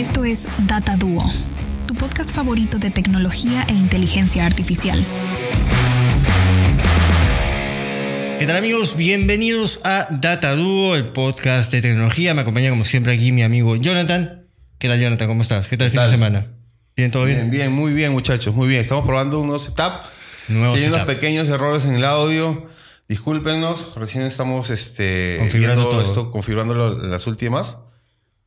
Esto es Data Duo, tu podcast favorito de tecnología e inteligencia artificial. ¿Qué tal amigos? Bienvenidos a Data Duo, el podcast de tecnología. Me acompaña como siempre aquí mi amigo Jonathan. ¿Qué tal Jonathan? ¿Cómo estás? ¿Qué tal el fin de semana? ¿Bien todo bien? Bien, bien, muy bien muchachos, muy bien. Estamos probando un nuevo setup. Nuevo Hay unos setup. pequeños errores en el audio. Discúlpenos, recién estamos este, Configurando todo. esto, configurándolo en las últimas.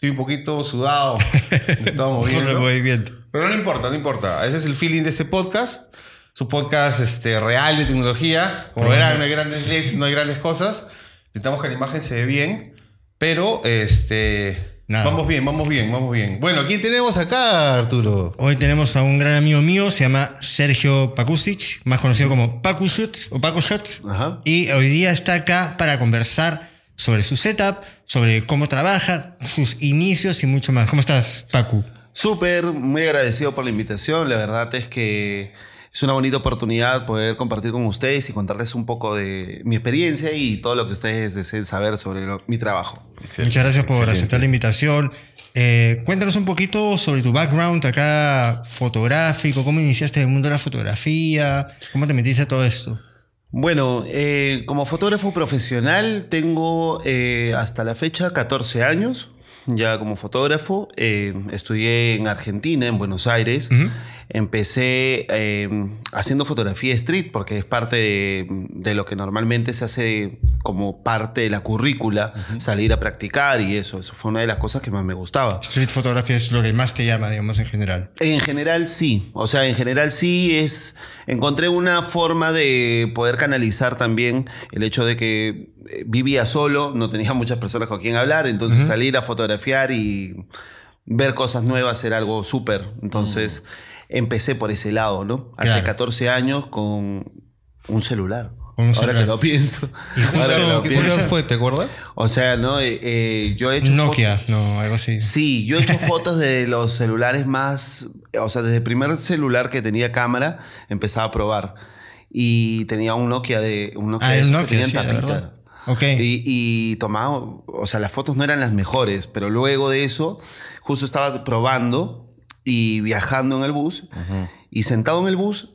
Estoy un poquito sudado, me estaba moviendo. movimiento. Pero no importa, no importa. Ese es el feeling de este podcast. Su podcast este, real de tecnología. Como verán, no hay grandes LEDs, no hay grandes cosas. Intentamos que la imagen se ve bien. Pero, este... Nada. Vamos bien, vamos bien, vamos bien. Bueno, ¿quién tenemos acá, Arturo? Hoy tenemos a un gran amigo mío, se llama Sergio Pakusic, más conocido como Pakushot o Pakushot. Y hoy día está acá para conversar sobre su setup, sobre cómo trabaja, sus inicios y mucho más. ¿Cómo estás, Paku? Súper, muy agradecido por la invitación. La verdad es que es una bonita oportunidad poder compartir con ustedes y contarles un poco de mi experiencia y todo lo que ustedes deseen saber sobre lo- mi trabajo. Muchas gracias por Excelente. aceptar la invitación. Eh, cuéntanos un poquito sobre tu background acá fotográfico, cómo iniciaste en el mundo de la fotografía, cómo te metiste a todo esto. Bueno, eh, como fotógrafo profesional tengo eh, hasta la fecha 14 años. Ya como fotógrafo, eh, estudié en Argentina, en Buenos Aires. Empecé eh, haciendo fotografía street porque es parte de, de lo que normalmente se hace como parte de la currícula, salir a practicar y eso. Eso fue una de las cosas que más me gustaba. Street photography es lo que más te llama, digamos, en general. En general sí, o sea, en general sí es, encontré una forma de poder canalizar también el hecho de que eh, vivía solo, no tenía muchas personas con quien hablar, entonces salir a fotografiar y ver cosas nuevas era algo súper, entonces empecé por ese lado, ¿no? Hace Claro. 14 años con un celular. Un Ahora celular. que lo pienso. Y justo- ¿Qué ¿Qué pienso. celular fue? ¿Te acuerdas? O sea, ¿no? Eh, eh, yo he hecho Nokia, no, algo así. Sí, yo he hecho fotos de los celulares más, o sea, desde el primer celular que tenía cámara, empezaba a probar. Y tenía un Nokia de un Nokia Ah, de esos Nokia, que tenían sí, de tapita. verdad. Ok. Y, y tomaba, o sea, las fotos no eran las mejores, pero luego de eso, justo estaba probando y viajando en el bus. Y sentado en el bus,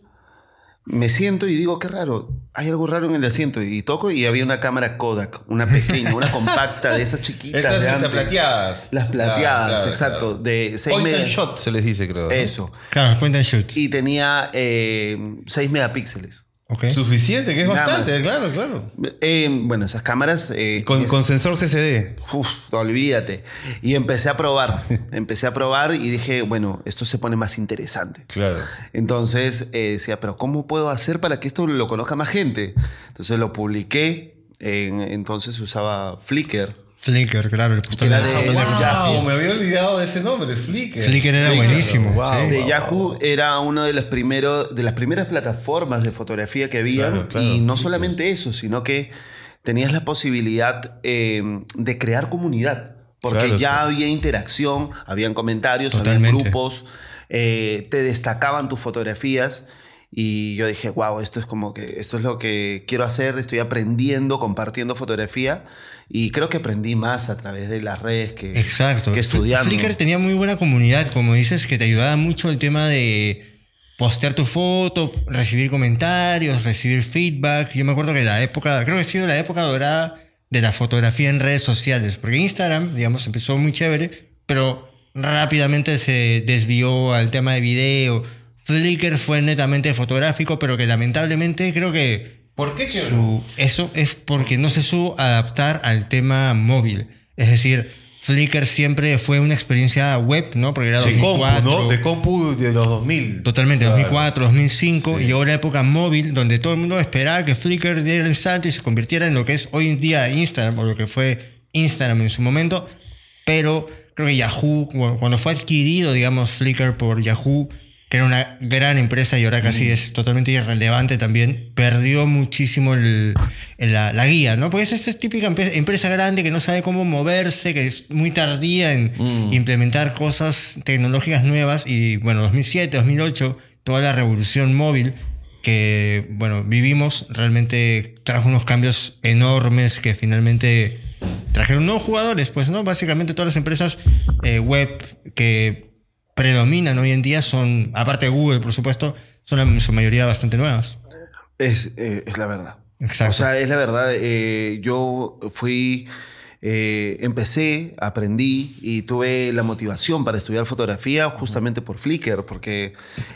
me siento y digo, qué raro, hay algo raro en el asiento. Y toco y había una cámara Kodak, una pequeña, una compacta de esas chiquitas. Estas de estas antes. plateadas. Las plateadas, Claro, claro, exacto. claro. De 6 Point and shot se les dice, creo. ¿no? Eso. Claro, point and shoot. Y tenía 6 megapíxeles. Ok. Suficiente, que es Nada bastante, más. claro, claro. Eh, bueno, esas cámaras. eh, Con, es- con sensor CCD. Uf, olvídate. Y empecé a probar. empecé a probar y dije, bueno, esto se pone más interesante. Claro. Entonces eh, decía, pero ¿cómo puedo hacer para que esto lo conozca más gente? Entonces lo publiqué. en- entonces usaba Flickr. Flickr, claro, el era de- wow. Yahoo. me había olvidado de ese nombre, Flickr. Flickr era buenísimo, wow, sí. de wow, Yahoo era una de las, primeros, de las primeras plataformas de fotografía que había. Claro, claro, y no solamente eso, sino que tenías la posibilidad eh, de crear comunidad. Porque Claro, ya sí. había interacción, habían comentarios, había grupos, eh, te destacaban tus fotografías. Y yo dije, wow, esto es como que esto es lo que quiero hacer, estoy aprendiendo, compartiendo fotografía. Y creo que aprendí más a través de las redes que, Exacto. que estudiando. Flickr tenía muy buena comunidad, como dices, que te ayudaba mucho el tema de postear tu foto, recibir comentarios, recibir feedback. Yo me acuerdo que la época, creo que ha sido la época dorada de la fotografía en redes sociales, porque Instagram, digamos, empezó muy chévere, pero rápidamente se desvió al tema de video. Flickr fue netamente fotográfico, pero que lamentablemente creo que ¿Por qué su- eso es porque no se supo adaptar al tema móvil. Es decir, Flickr siempre fue una experiencia web, ¿no? Porque era compu, 2004. ¿no? De compu de los 2000. Totalmente, Claro. 2004, 2005, y llegó la época móvil donde todo el mundo esperaba que Flickr diera el salto y se convirtiera en lo que es hoy en día Instagram, o lo que fue Instagram en su momento, pero creo que Yahoo, cu- cuando fue adquirido, digamos, Flickr por Yahoo, que era una gran empresa y ahora casi es totalmente irrelevante también, perdió muchísimo el- el- la, la guía, ¿no? Porque es esa típica empresa grande que no sabe cómo moverse, que es muy tardía en implementar cosas tecnológicas nuevas y bueno, 2007, 2008, toda la revolución móvil que, bueno, vivimos realmente trajo unos cambios enormes que finalmente trajeron nuevos jugadores, pues, ¿no? Básicamente todas las empresas eh, web que predominan hoy en día son, aparte de Google, por supuesto, son en su mayoría bastante nuevas. Es, eh, es la verdad. Exacto. O sea, es la verdad. eh, yo fui, eh, empecé, aprendí y tuve la motivación para estudiar fotografía justamente por Flickr, porque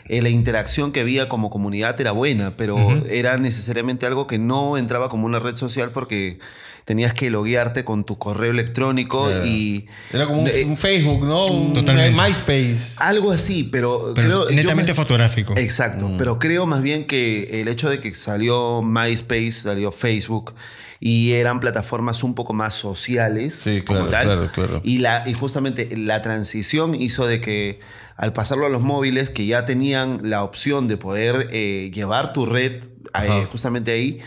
eh, la interacción que había como comunidad era buena, pero era necesariamente algo que no entraba como una red social porque tenías que loguearte con tu correo electrónico Claro. y... Era como un, Eh, un Facebook, ¿no? Un Totalmente. MySpace. Algo así, pero, Pero creo... yo netamente me- fotográfico. Exacto, pero creo más bien que el hecho de que salió MySpace, salió Facebook y eran plataformas un poco más sociales Sí, como claro, tal. claro, claro. Y, la, y justamente la transición hizo de que al pasarlo a los móviles que ya tenían la opción de poder eh, llevar tu red eh, justamente ahí,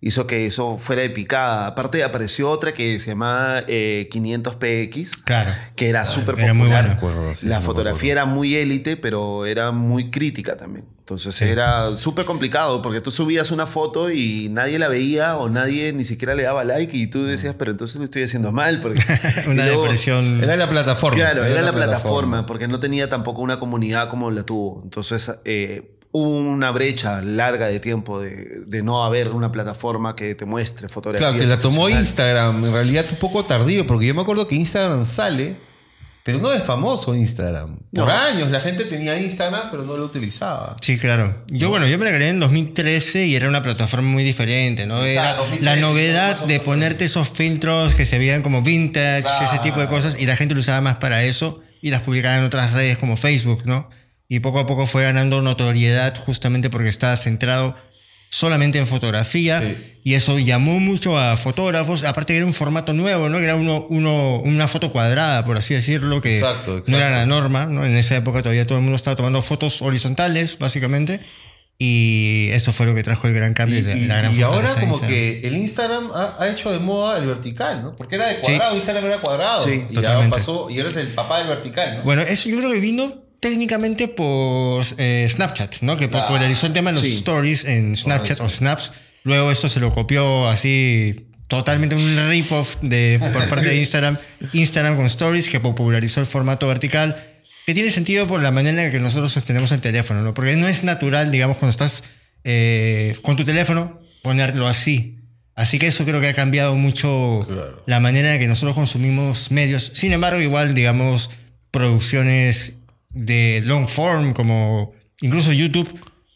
hizo que eso fuera de picada. Aparte apareció otra que se llamaba eh, 500px Claro. que era súper era muy popular. buena. acuerdo, sí, la fotografía era muy élite, pero era muy crítica también. Entonces era súper complicado porque tú subías una foto y nadie la veía o nadie ni siquiera le daba like y tú decías, pero entonces lo estoy haciendo mal. Porque, Una luego- depresión. Era la plataforma. Claro, era, la plataforma, porque no tenía tampoco una comunidad como la tuvo. Entonces eh, hubo una brecha larga de tiempo de, de no haber una plataforma que te muestre fotografía. Claro, que la tomó. Instagram, en realidad un poco tardío, porque yo me acuerdo que Instagram sale, pero no es famoso Instagram. Por No. años la gente tenía Instagram, pero no lo utilizaba. Sí, claro. Yo, bueno, yo me la creé en 2013 y era una plataforma muy diferente, ¿no? O sea, Era 2013, la novedad de ponerte esos filtros que se veían como vintage, ese tipo de cosas, y la gente lo usaba más para eso y las publicaba en otras redes como Facebook, ¿no? Y poco a poco fue ganando notoriedad justamente porque estaba centrado solamente en fotografía Sí. y eso llamó mucho a fotógrafos, aparte era un formato nuevo, ¿no? Que era uno, uno, una foto cuadrada, por así decirlo, que Exacto, no era exacto. la norma, ¿no? En esa época todavía todo el mundo estaba tomando fotos horizontales, básicamente, y eso fue lo que trajo el gran cambio y, la, y- la gran y ahora de como Instagram. que el Instagram ha, ha hecho de moda el vertical, ¿no? Porque era de cuadrado, Instagram era cuadrado. Sí, y ya totalmente. pasó, y eres el papá del vertical, ¿no? Bueno, eso yo creo que vino técnicamente por eh, Snapchat, ¿no? Que popularizó el tema de los Sí. stories en Snapchat o Snaps. Luego esto se lo copió así totalmente un rip-off por parte de Instagram. Instagram con stories que popularizó el formato vertical. Que tiene sentido por la manera en que nosotros sostenemos el teléfono, ¿no? Porque no es natural, digamos, cuando estás eh, con tu teléfono, ponerlo así. Así que eso creo que ha cambiado mucho Claro. la manera en que nosotros consumimos medios. Sin embargo, igual, digamos, producciones de long form, como incluso YouTube,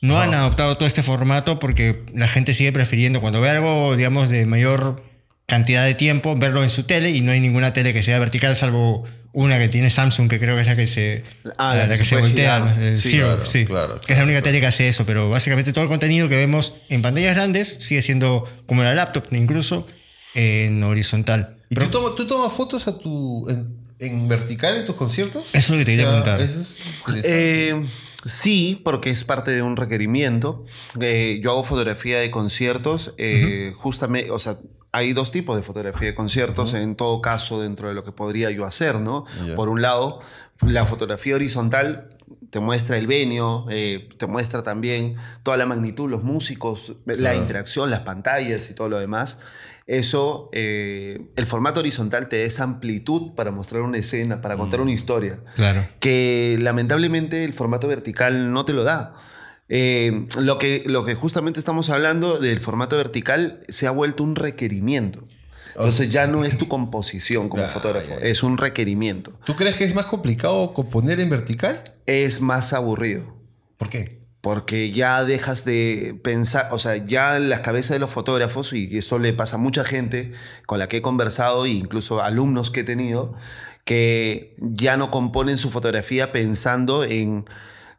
no han adoptado todo este formato porque la gente sigue prefiriendo cuando ve algo, digamos, de mayor cantidad de tiempo, verlo en su tele y no hay ninguna tele que sea vertical, salvo una que tiene Samsung, que creo que es la que se, Ah, la, que se voltea, el Sí, Zero, claro, sí, claro, que es la única tele que hace eso, pero básicamente todo el contenido que vemos en pantallas grandes sigue siendo como la laptop, incluso en horizontal. ¿Y Pero- tú, tomas, tú tomas fotos a tu, en, en vertical en tus conciertos? Eso es lo que te quería preguntar. eso es. Eh, sí, porque es parte de un requerimiento. Eh, yo hago fotografía de conciertos, eh, justamente, o sea, hay dos tipos de fotografía de conciertos, en todo caso, dentro de lo que podría yo hacer, ¿no? Ya. Por un lado, la fotografía horizontal te muestra el venio, eh, te muestra también toda la magnitud, los músicos, la Claro. interacción, las pantallas y todo lo demás. Eso, eh, el formato horizontal te da esa amplitud para mostrar una escena, para contar una historia Claro. que lamentablemente el formato vertical no te lo da. Eh, lo, que, lo que justamente estamos hablando del formato vertical se ha vuelto un requerimiento. Entonces ya no es tu composición como Ya, fotógrafo, es un requerimiento. ¿Tú crees que es más complicado componer en vertical? Es más aburrido. ¿Por qué? Porque ya dejas de pensar, o sea, ya las cabezas de los fotógrafos, y eso le pasa a mucha gente con la que he conversado, e incluso alumnos que he tenido, que ya no componen su fotografía pensando en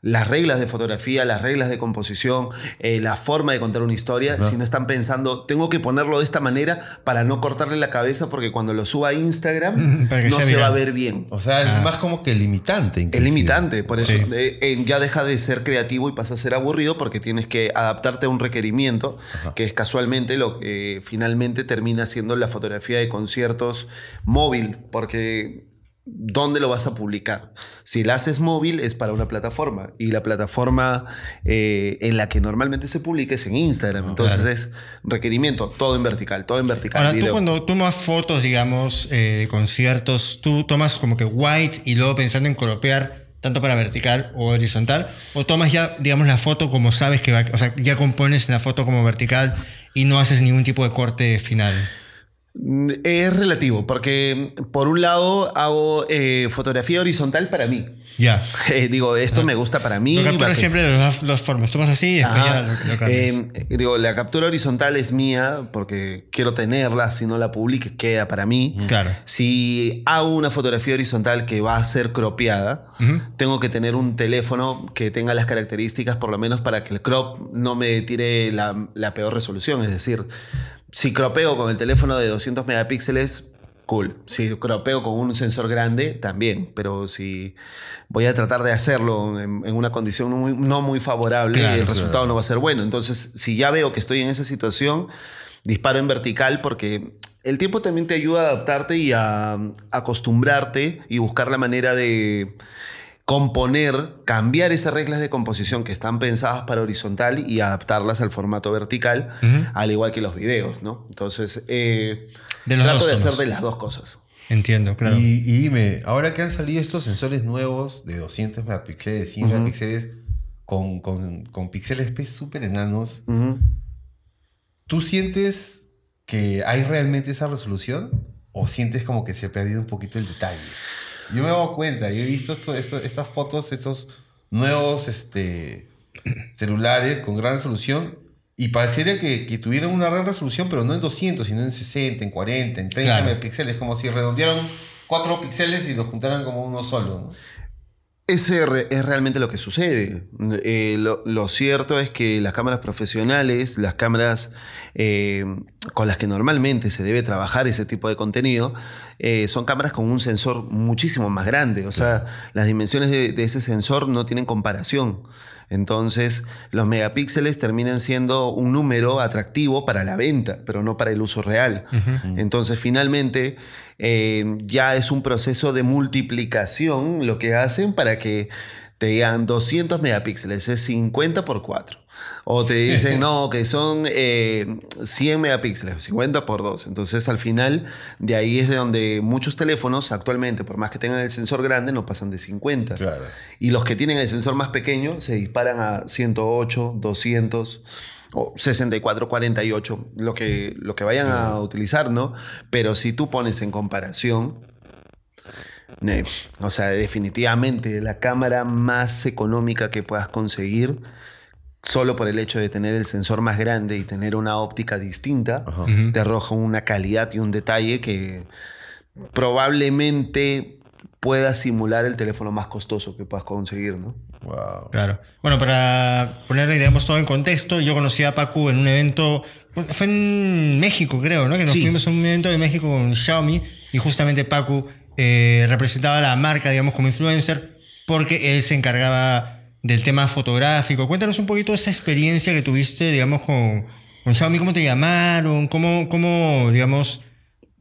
las reglas de fotografía, las reglas de composición, eh, la forma de contar una historia, sino están pensando, tengo que ponerlo de esta manera para no cortarle la cabeza porque cuando lo suba a Instagram no se va a ver bien. O sea, es más como que limitante. Es limitante, por eso Sí. eh, eh, ya deja de ser creativo y pasa a ser aburrido porque tienes que adaptarte a un requerimiento, que es casualmente lo que finalmente termina siendo la fotografía de conciertos móvil, porque dónde lo vas a publicar. Si la haces móvil es para una plataforma y la plataforma eh, en la que normalmente se publica es en Instagram. Entonces es requerimiento, todo en vertical, todo en vertical. Ahora, tú video. cuando tomas fotos, digamos, eh, de conciertos, tú tomas como que white y luego pensando en colopear tanto para vertical o horizontal, o tomas ya, digamos, la foto como sabes que va, o sea, ya compones la foto como vertical y no haces ningún tipo de corte final. Mm, Es relativo, porque por un lado hago eh, fotografía horizontal para mí. Ya. Eh, digo, esto me gusta para mí. Lo capturas siempre de las dos formas. Tomas así y después ya Ajá. lo, lo cambias. Eh, digo, la captura horizontal es mía porque quiero tenerla, si no la publique queda para mí. Claro. Si hago una fotografía horizontal que va a ser cropeada, tengo que tener un teléfono que tenga las características por lo menos para que el crop no me tire la, la peor resolución. Es decir, si cropeo con el teléfono de 200 megapíxeles, cool. Si cropeo con un sensor grande, también. Pero si voy a tratar de hacerlo en, en una condición no muy, no muy favorable, Claro, el resultado no va a ser bueno. Entonces, si ya veo que estoy en esa situación, disparo en vertical porque el tiempo también te ayuda a adaptarte y a acostumbrarte y buscar la manera de componer, cambiar esas reglas de composición que están pensadas para horizontal y adaptarlas al formato vertical, al igual que los videos, ¿no? Entonces, eh, De los trato de hacer de las dos cosas. Entiendo, claro. Y, y dime, ahora que han salido estos sensores nuevos de 200 megapíxeles, de 100 megapíxeles, con, con, con píxeles súper enanos. ¿tú sientes que hay realmente esa resolución? ¿O sientes como que se ha perdido un poquito el detalle? Yo me he dado cuenta, yo he visto esto- esto- estas fotos, estos nuevos este, celulares con gran resolución y parecería que, que tuvieran una gran resolución, pero no en 200, sino en 60, en 40, en 30 Claro. megapíxeles, como si redondearan cuatro píxeles y los juntaran como uno solo. ¿no? Ese re- es realmente lo que sucede. Eh, lo, lo cierto es que las cámaras profesionales, las cámaras eh, con las que normalmente se debe trabajar ese tipo de contenido, eh, son cámaras con un sensor muchísimo más grande. O sea, las dimensiones de, de ese sensor no tienen comparación. Entonces, los megapíxeles terminan siendo un número atractivo para la venta, pero no para el uso real. Entonces, finalmente, eh, ya es un proceso de multiplicación lo que hacen para que te digan 200 megapíxeles, es 50 por 4. O te dicen, no, que son eh, 100 megapíxeles, 50 por 2. Entonces, al final, de ahí es de donde muchos teléfonos actualmente, por más que tengan el sensor grande, no pasan de 50. Claro. Y los que tienen el sensor más pequeño se disparan a 108, 200 o 64, 48, lo que, lo que vayan a utilizar, ¿no? Pero si tú pones en comparación, o sea, definitivamente la cámara más económica que puedas conseguir, solo por el hecho de tener el sensor más grande y tener una óptica distinta, te arroja una calidad y un detalle que probablemente pueda simular el teléfono más costoso que puedas conseguir, ¿no? Wow. Claro. Bueno, para poner, digamos, todo en contexto, yo conocí a Pacu en un evento, fue en México, creo, ¿no? Que nos Sí. fuimos a un evento de México con Xiaomi y justamente Pacu eh, representaba la marca, digamos, como influencer, porque él se encargaba del tema fotográfico. Cuéntanos un poquito esa experiencia que tuviste, digamos, con, con Xiaomi, cómo te llamaron, cómo, cómo, digamos,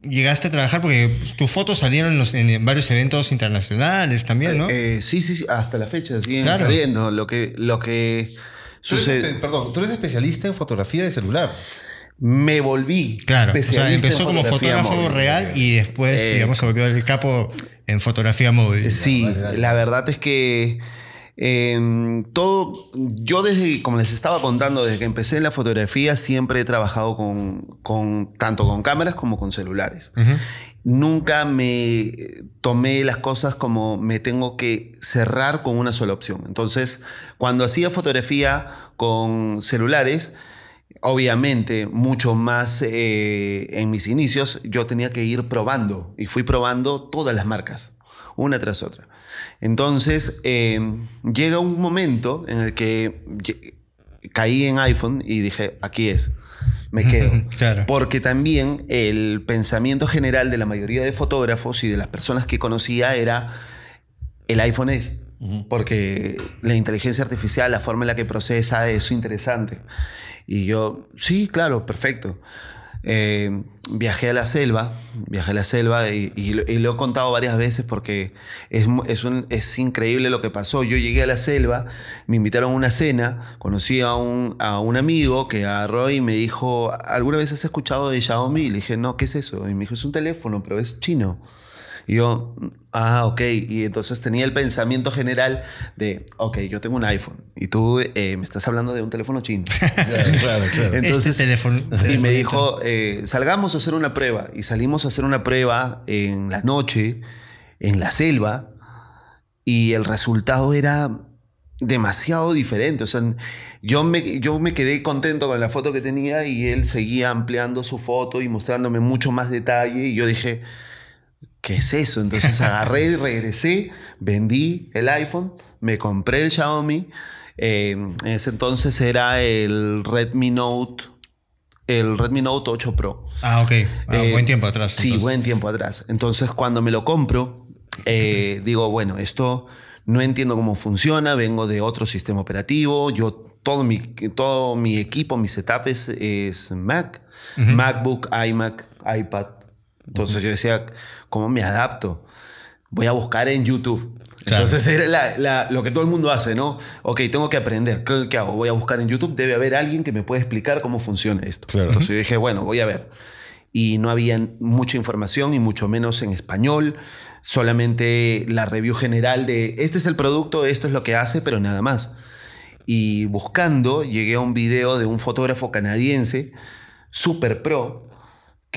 llegaste a trabajar, porque tus fotos salieron en, los- en varios eventos internacionales también, ¿no? Eh, sí, sí, sí, hasta la fecha siguen Claro. saliendo. Lo que, lo que Tú eres sucede. perdón, tú eres especialista en fotografía de celular. Me volví. Claro, o sea, especialista en empezó como fotografía fotógrafo móvil. real y después, Eh, digamos, se volvió el capo en fotografía móvil. Sí, Dale, dale. la verdad es que em, todo, yo desde, como les estaba contando, desde que empecé en la fotografía, siempre he trabajado con, con tanto con cámaras como con celulares. Nunca me tomé las cosas como me tengo que cerrar con una sola opción. Entonces, cuando hacía fotografía con celulares, obviamente mucho más eh, en mis inicios, yo tenía que ir probando y fui probando todas las marcas, una tras otra. Entonces, eh, llega un momento en el que caí en iPhone y dije, aquí es, me quedo. Claro. Porque también el pensamiento general de la mayoría de fotógrafos y de las personas que conocía era, el iPhone es. Porque la inteligencia artificial, la forma en la que procesa es interesante. Y yo, sí, claro, perfecto. eh, viajé a la selva, viajé a la selva y, y lo, he contado varias veces porque es, increíble lo que pasó. Yo llegué a la selva, me invitaron a una cena, conocí a un, a un amigo que agarró y me dijo, ¿alguna vez has escuchado de Xiaomi? Y le dije, no, ¿qué es eso? Y me dijo, es un teléfono, pero es chino. Y yo, ah, ok. Y entonces tenía el pensamiento general de, ok, yo tengo un iPhone y tú eh, me estás hablando de un teléfono chino. Claro, claro, claro. Entonces, Este teléfono- y me dijo, eh, salgamos a hacer una prueba. Y salimos a hacer una prueba en la noche, en la selva, y el resultado era demasiado diferente. O sea, yo me, yo me quedé contento con la foto que tenía y él seguía ampliando su foto y mostrándome mucho más detalle. Y yo dije, ¿qué es eso? Entonces agarré y regresé, vendí el iPhone, me compré el Xiaomi. eh, en ese entonces era el Redmi Note, el Redmi Note 8 Pro. Ah, ok. Ah, Eh, buen tiempo atrás. Sí, buen tiempo atrás. Entonces, cuando me lo compro, eh, digo, bueno, esto no entiendo cómo funciona, vengo de otro sistema operativo, yo todo mi, todo mi equipo, mi setup es, es Mac, MacBook, iMac, iPad. Entonces yo decía, ¿cómo me adapto? Voy a buscar en YouTube. Claro. Entonces era la- la- lo que todo el mundo hace, ¿no? Ok, tengo que aprender. ¿Qué, qué hago? Voy a buscar en YouTube. Debe haber alguien que me pueda explicar cómo funciona esto. Claro. Entonces yo dije, bueno, voy a ver. Y no había mucha información y mucho menos en español. Solamente la review general de este es el producto, esto es lo que hace, pero nada más. Y buscando, llegué a un video de un fotógrafo canadiense, super pro,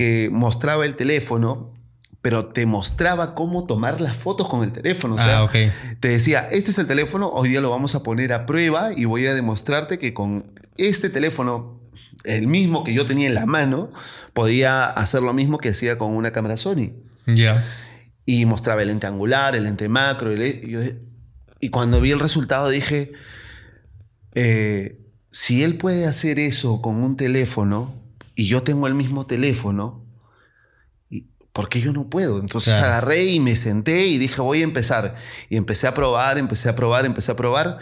que mostraba el teléfono, pero te mostraba cómo tomar las fotos con el teléfono. O sea, Ah, ok. te decía, este es el teléfono, hoy día lo vamos a poner a prueba y voy a demostrarte que con este teléfono, el mismo que yo tenía en la mano, podía hacer lo mismo que hacía con una cámara Sony. Ya. Y mostraba el lente angular, el lente macro. el- y, yo- y cuando vi el resultado dije, eh, si él puede hacer eso con un teléfono y yo tengo el mismo teléfono, ¿y ¿por qué yo no puedo? Entonces Claro. agarré y me senté y dije, voy a empezar. Y empecé a probar, empecé a probar, empecé a probar.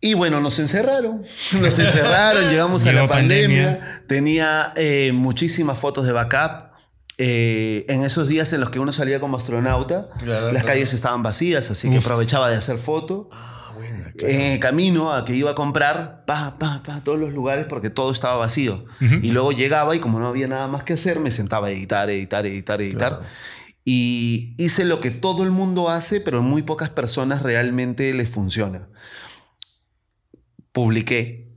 Y bueno, nos encerraron. Nos encerraron, llegamos a la pandemia. pandemia. Tenía eh, muchísimas fotos de backup. Eh, en esos días en los que uno salía como astronauta, Claro, las claro. calles estaban vacías, así que aprovechaba de hacer foto. En el camino a que iba a comprar, pa, pa, pa, todos los lugares porque todo estaba vacío. Y luego llegaba y como no había nada más que hacer, me sentaba a editar, editar, editar, editar. Claro. Y hice lo que todo el mundo hace, pero muy pocas personas realmente les funciona. Publiqué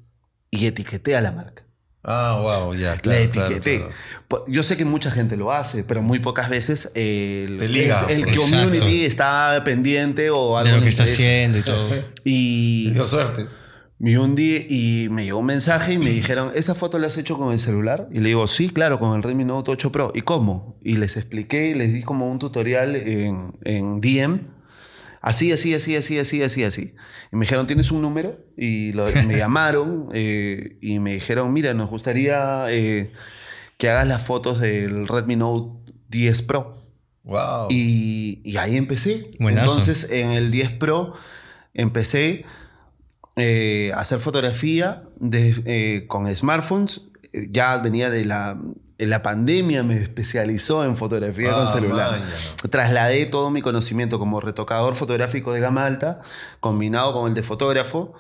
y etiqueté a la marca. Ah, wow, ya. la claro, claro, etiqueté. claro. Po- Yo sé que mucha gente lo hace, pero muy pocas veces el, Te liga, es- el community está pendiente o algo De lo que está haciendo y todo. Y, Dio suerte. y un día y me llegó un mensaje y me dijeron, ¿esa foto la has hecho con el celular? Y le digo, sí, claro, con el Redmi Note 8 Pro. ¿Y cómo? Y les expliqué y les di como un tutorial en, en DM. Así, así, así, así, así, así, así. Y me dijeron, ¿tienes un número? Y lo- me llamaron eh, y me dijeron, mira, nos gustaría eh, que hagas las fotos del Redmi Note 10 Pro. Wow. Y, y ahí empecé. Buenazo. Entonces, en el 10 Pro empecé eh, a hacer fotografía de- con smartphones. Ya venía de la, la pandemia, me especializó en fotografía Ah, con celular. maña. Trasladé todo mi conocimiento como retocador fotográfico de gama alta, combinado con el de fotógrafo.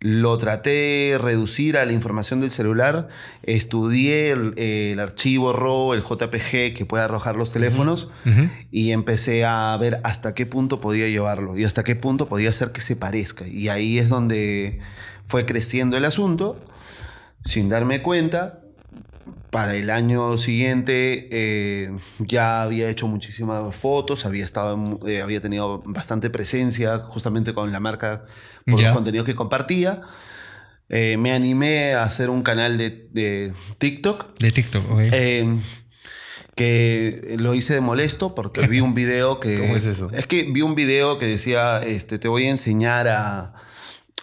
Lo traté de reducir a la información del celular. Estudié el, el archivo RAW, el JPG que puede arrojar los teléfonos y empecé a ver hasta qué punto podía llevarlo y hasta qué punto podía hacer que se parezca. Y ahí es donde fue creciendo el asunto, sin darme cuenta. Para el año siguiente eh, ya había hecho muchísimas fotos, había, estado, eh, había tenido bastante presencia justamente con la marca por los contenidos que compartía. Eh, me animé a hacer un canal de, de TikTok De TikTok, ok. eh, que lo hice de molesto porque vi un video que... ¿Cómo es eso? Es que vi un video que decía, este, te voy a enseñar a,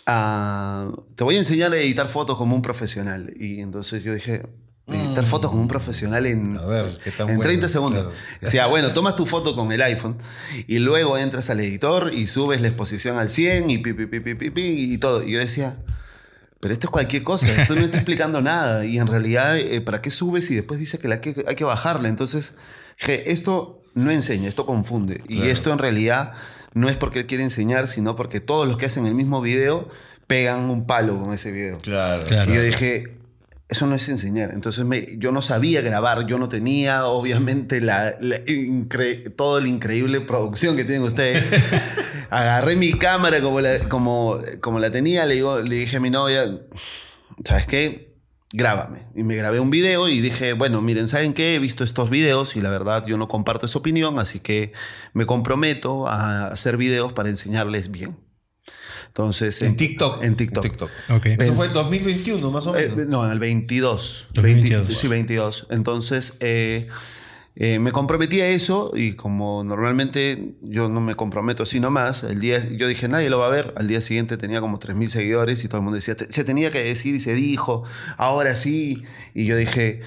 a- Te voy a enseñar a editar fotos como un profesional. Y entonces yo dije, editar fotos como un profesional en, Mm. A ver, ¿qué tan en bueno? 30 segundos. Claro. O sea, bueno, tomas tu foto con el iPhone y luego entras al editor y subes la exposición al 100 y pi, pi, pi, pi, pi, pi, y todo. Y yo decía, pero esto es cualquier cosa, esto no está explicando nada. Y en realidad, eh, ¿para qué subes y después dice que la que hay que bajarla? Entonces, dije, esto no enseña, esto confunde. Y esto en realidad no es porque él quiere enseñar, sino porque todos los que hacen el mismo video pegan un palo con ese video. Claro. Claro. Y yo dije, eso no es enseñar. Entonces me- yo no sabía grabar, yo no tenía obviamente la, la incre- todo la increíble producción que tienen ustedes. Agarré mi cámara como la, como, como la tenía, le, digo, le dije a mi novia, ¿sabes qué? Grábame. Y me grabé un video y dije, bueno, miren, ¿saben qué? He visto estos videos y la verdad yo no comparto esa opinión, así que me comprometo a hacer videos para enseñarles bien. Entonces, En TikTok. En TikTok. En TikTok. Ok. Eso fue en 2021, más o Eh, menos. no, en el 22. 2022. 20 sí, 22. Entonces, eh, eh, me comprometí a eso y como normalmente yo no me comprometo así nomás, el día, yo dije, nadie lo va a ver. Al día siguiente tenía como 3.000 seguidores y todo el mundo decía, "Te- se tenía que decir y se dijo, ahora sí. Y yo dije,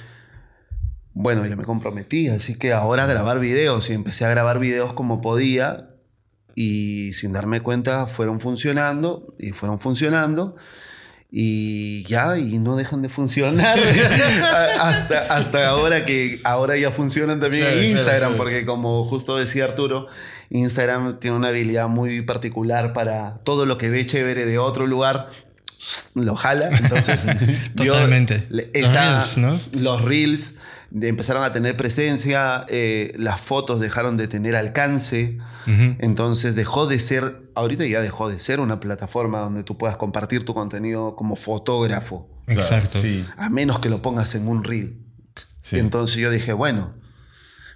bueno, ya me comprometí, así que ahora a grabar videos y empecé a grabar videos como podía y sin darme cuenta fueron funcionando y fueron funcionando y ya y no dejan de funcionar hasta, hasta ahora que ahora ya funcionan también Claro, en claro, Instagram claro. porque como justo decía Arturo Instagram tiene una habilidad muy particular para todo lo que ve chévere de otro lugar lo jala entonces Totalmente. le- Los esa- reels, ¿no? los reels empezaron a tener presencia, eh, las fotos dejaron de tener alcance, entonces dejó de ser, ahorita ya dejó de ser una plataforma donde tú puedas compartir tu contenido como fotógrafo, Claro, Exacto. Sí. a menos que lo pongas en un reel. sí. Entonces yo dije, bueno,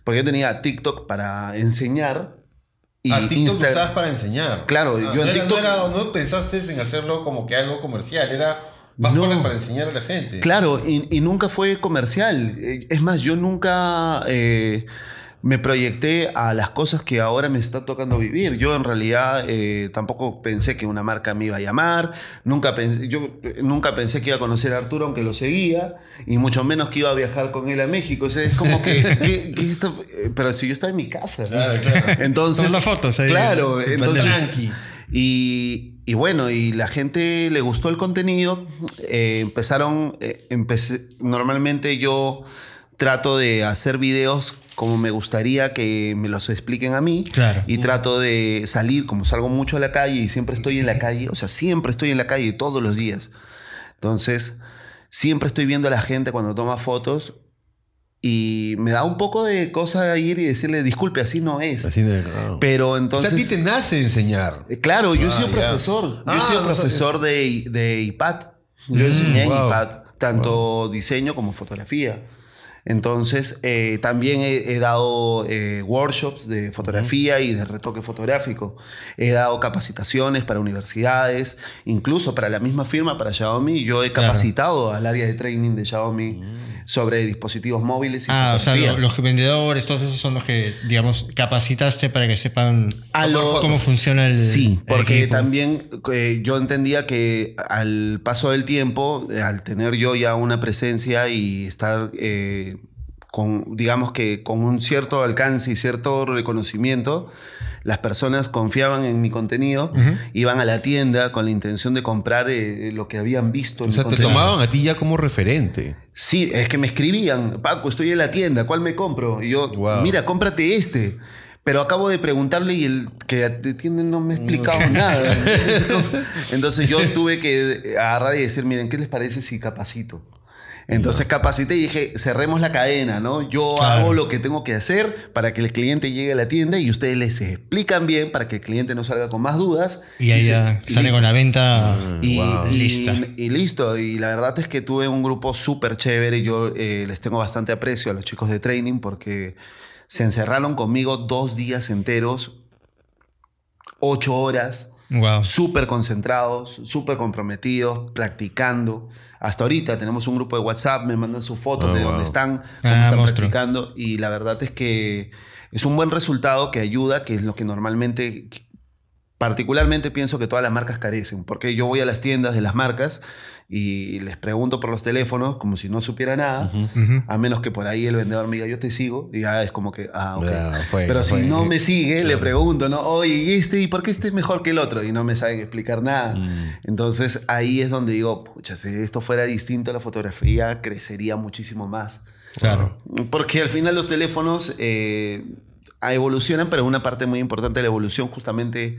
porque yo tenía TikTok para enseñar y ah, TikTok Insta- usabas para enseñar. Claro, Ah, yo no en era- TikTok- No, era- no pensaste en hacerlo como que algo comercial, era más No. para, para enseñar a la gente. Claro, y, y nunca fue comercial. Eh, Es más, yo nunca eh, me proyecté a las cosas que ahora me está tocando vivir. Yo en realidad eh, tampoco pensé que una marca me iba a llamar, nunca pensé, yo nunca pensé que iba a conocer a Arturo aunque lo seguía, y mucho menos que iba a viajar con él a México. O sea, es como que... que- que esto- pero si yo estaba en mi casa. Claro, claro. Entonces... Son las fotos ahí. Claro, En entonces... Tranqui. Y, y bueno, y la gente le gustó el contenido. eh, empezaron, eh, empecé, normalmente yo trato de hacer videos como me gustaría que me los expliquen a mí. Claro. Y trato de salir, como salgo mucho a la calle y siempre estoy en la calle, o sea, siempre estoy en la calle todos los días. Entonces, siempre estoy viendo a la gente cuando toma fotos y me da un poco de cosa ir y decirle, disculpe, así no es. Así ah. Pero O sea, entonces... a ti te nace enseñar. Eh, Claro, yo he Ah, sido profesor. Yo Ah, he sido no profesor de, de IPAD. Yo enseñé en. IPAD, tanto diseño como fotografía. Entonces, eh, también he, he dado eh, workshops de fotografía y de retoque fotográfico. He dado capacitaciones para universidades, incluso para la misma firma, para Xiaomi. Yo he Claro. capacitado al área de training de Xiaomi sobre dispositivos móviles y Ah, o sea, lo- los vendedores, todos esos son los que, digamos, capacitaste para que sepan A lo- cómo funciona el. Sí, el porque equipo. también eh, yo entendía que al paso del tiempo, al tener yo ya una presencia y estar eh, con, digamos que con un cierto alcance y cierto reconocimiento, las personas confiaban en mi contenido, iban a la tienda con la intención de comprar eh, lo que habían visto. en O mi sea, te tomaban a ti ya como referente. Sí, es que me escribían, Paco, estoy en la tienda, ¿cuál me compro? Y yo, Wow. mira, cómprate este. Pero acabo de preguntarle y el que atiende no me ha explicado nada. Entonces, entonces yo tuve que agarrar y decir, miren, ¿qué les parece si capacito? Entonces capacité y dije, cerremos la cadena, ¿no? Yo Claro. hago lo que tengo que hacer para que el cliente llegue a la tienda y ustedes les explican bien para que el cliente no salga con más dudas. Y ahí ya y sale con la venta Y, Wow. y- lista. y listo. Y la verdad es que tuve un grupo súper chévere. Yo eh, les tengo bastante aprecio a los chicos de training porque se encerraron conmigo dos días enteros, ocho horas, Wow. súper concentrados, súper comprometidos, practicando. Hasta ahorita tenemos un grupo de WhatsApp, me mandan sus fotos Oh, de wow. dónde están, cómo Ah, están monstruo. practicando. Y la verdad es que es un buen resultado que ayuda, que es lo que normalmente particularmente pienso que todas las marcas carecen, porque yo voy a las tiendas de las marcas y les pregunto por los teléfonos como si no supiera nada, a menos que por ahí el vendedor me diga yo te sigo y ya es como que, ah, ok. Ya, fue, Pero fue. si no me sigue, le pregunto, ¿no? Oye, ¿y este? ¿Y por qué este es mejor que el otro? Y no me saben explicar nada. Entonces ahí es donde digo, pucha, si esto fuera distinto a la fotografía, crecería muchísimo más. Claro. Porque al final los teléfonos eh, evolucionan, pero una parte muy importante de la evolución justamente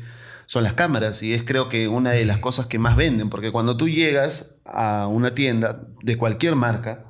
son las cámaras. Y es creo que una de las cosas que más venden. Porque cuando tú llegas a una tienda de cualquier marca,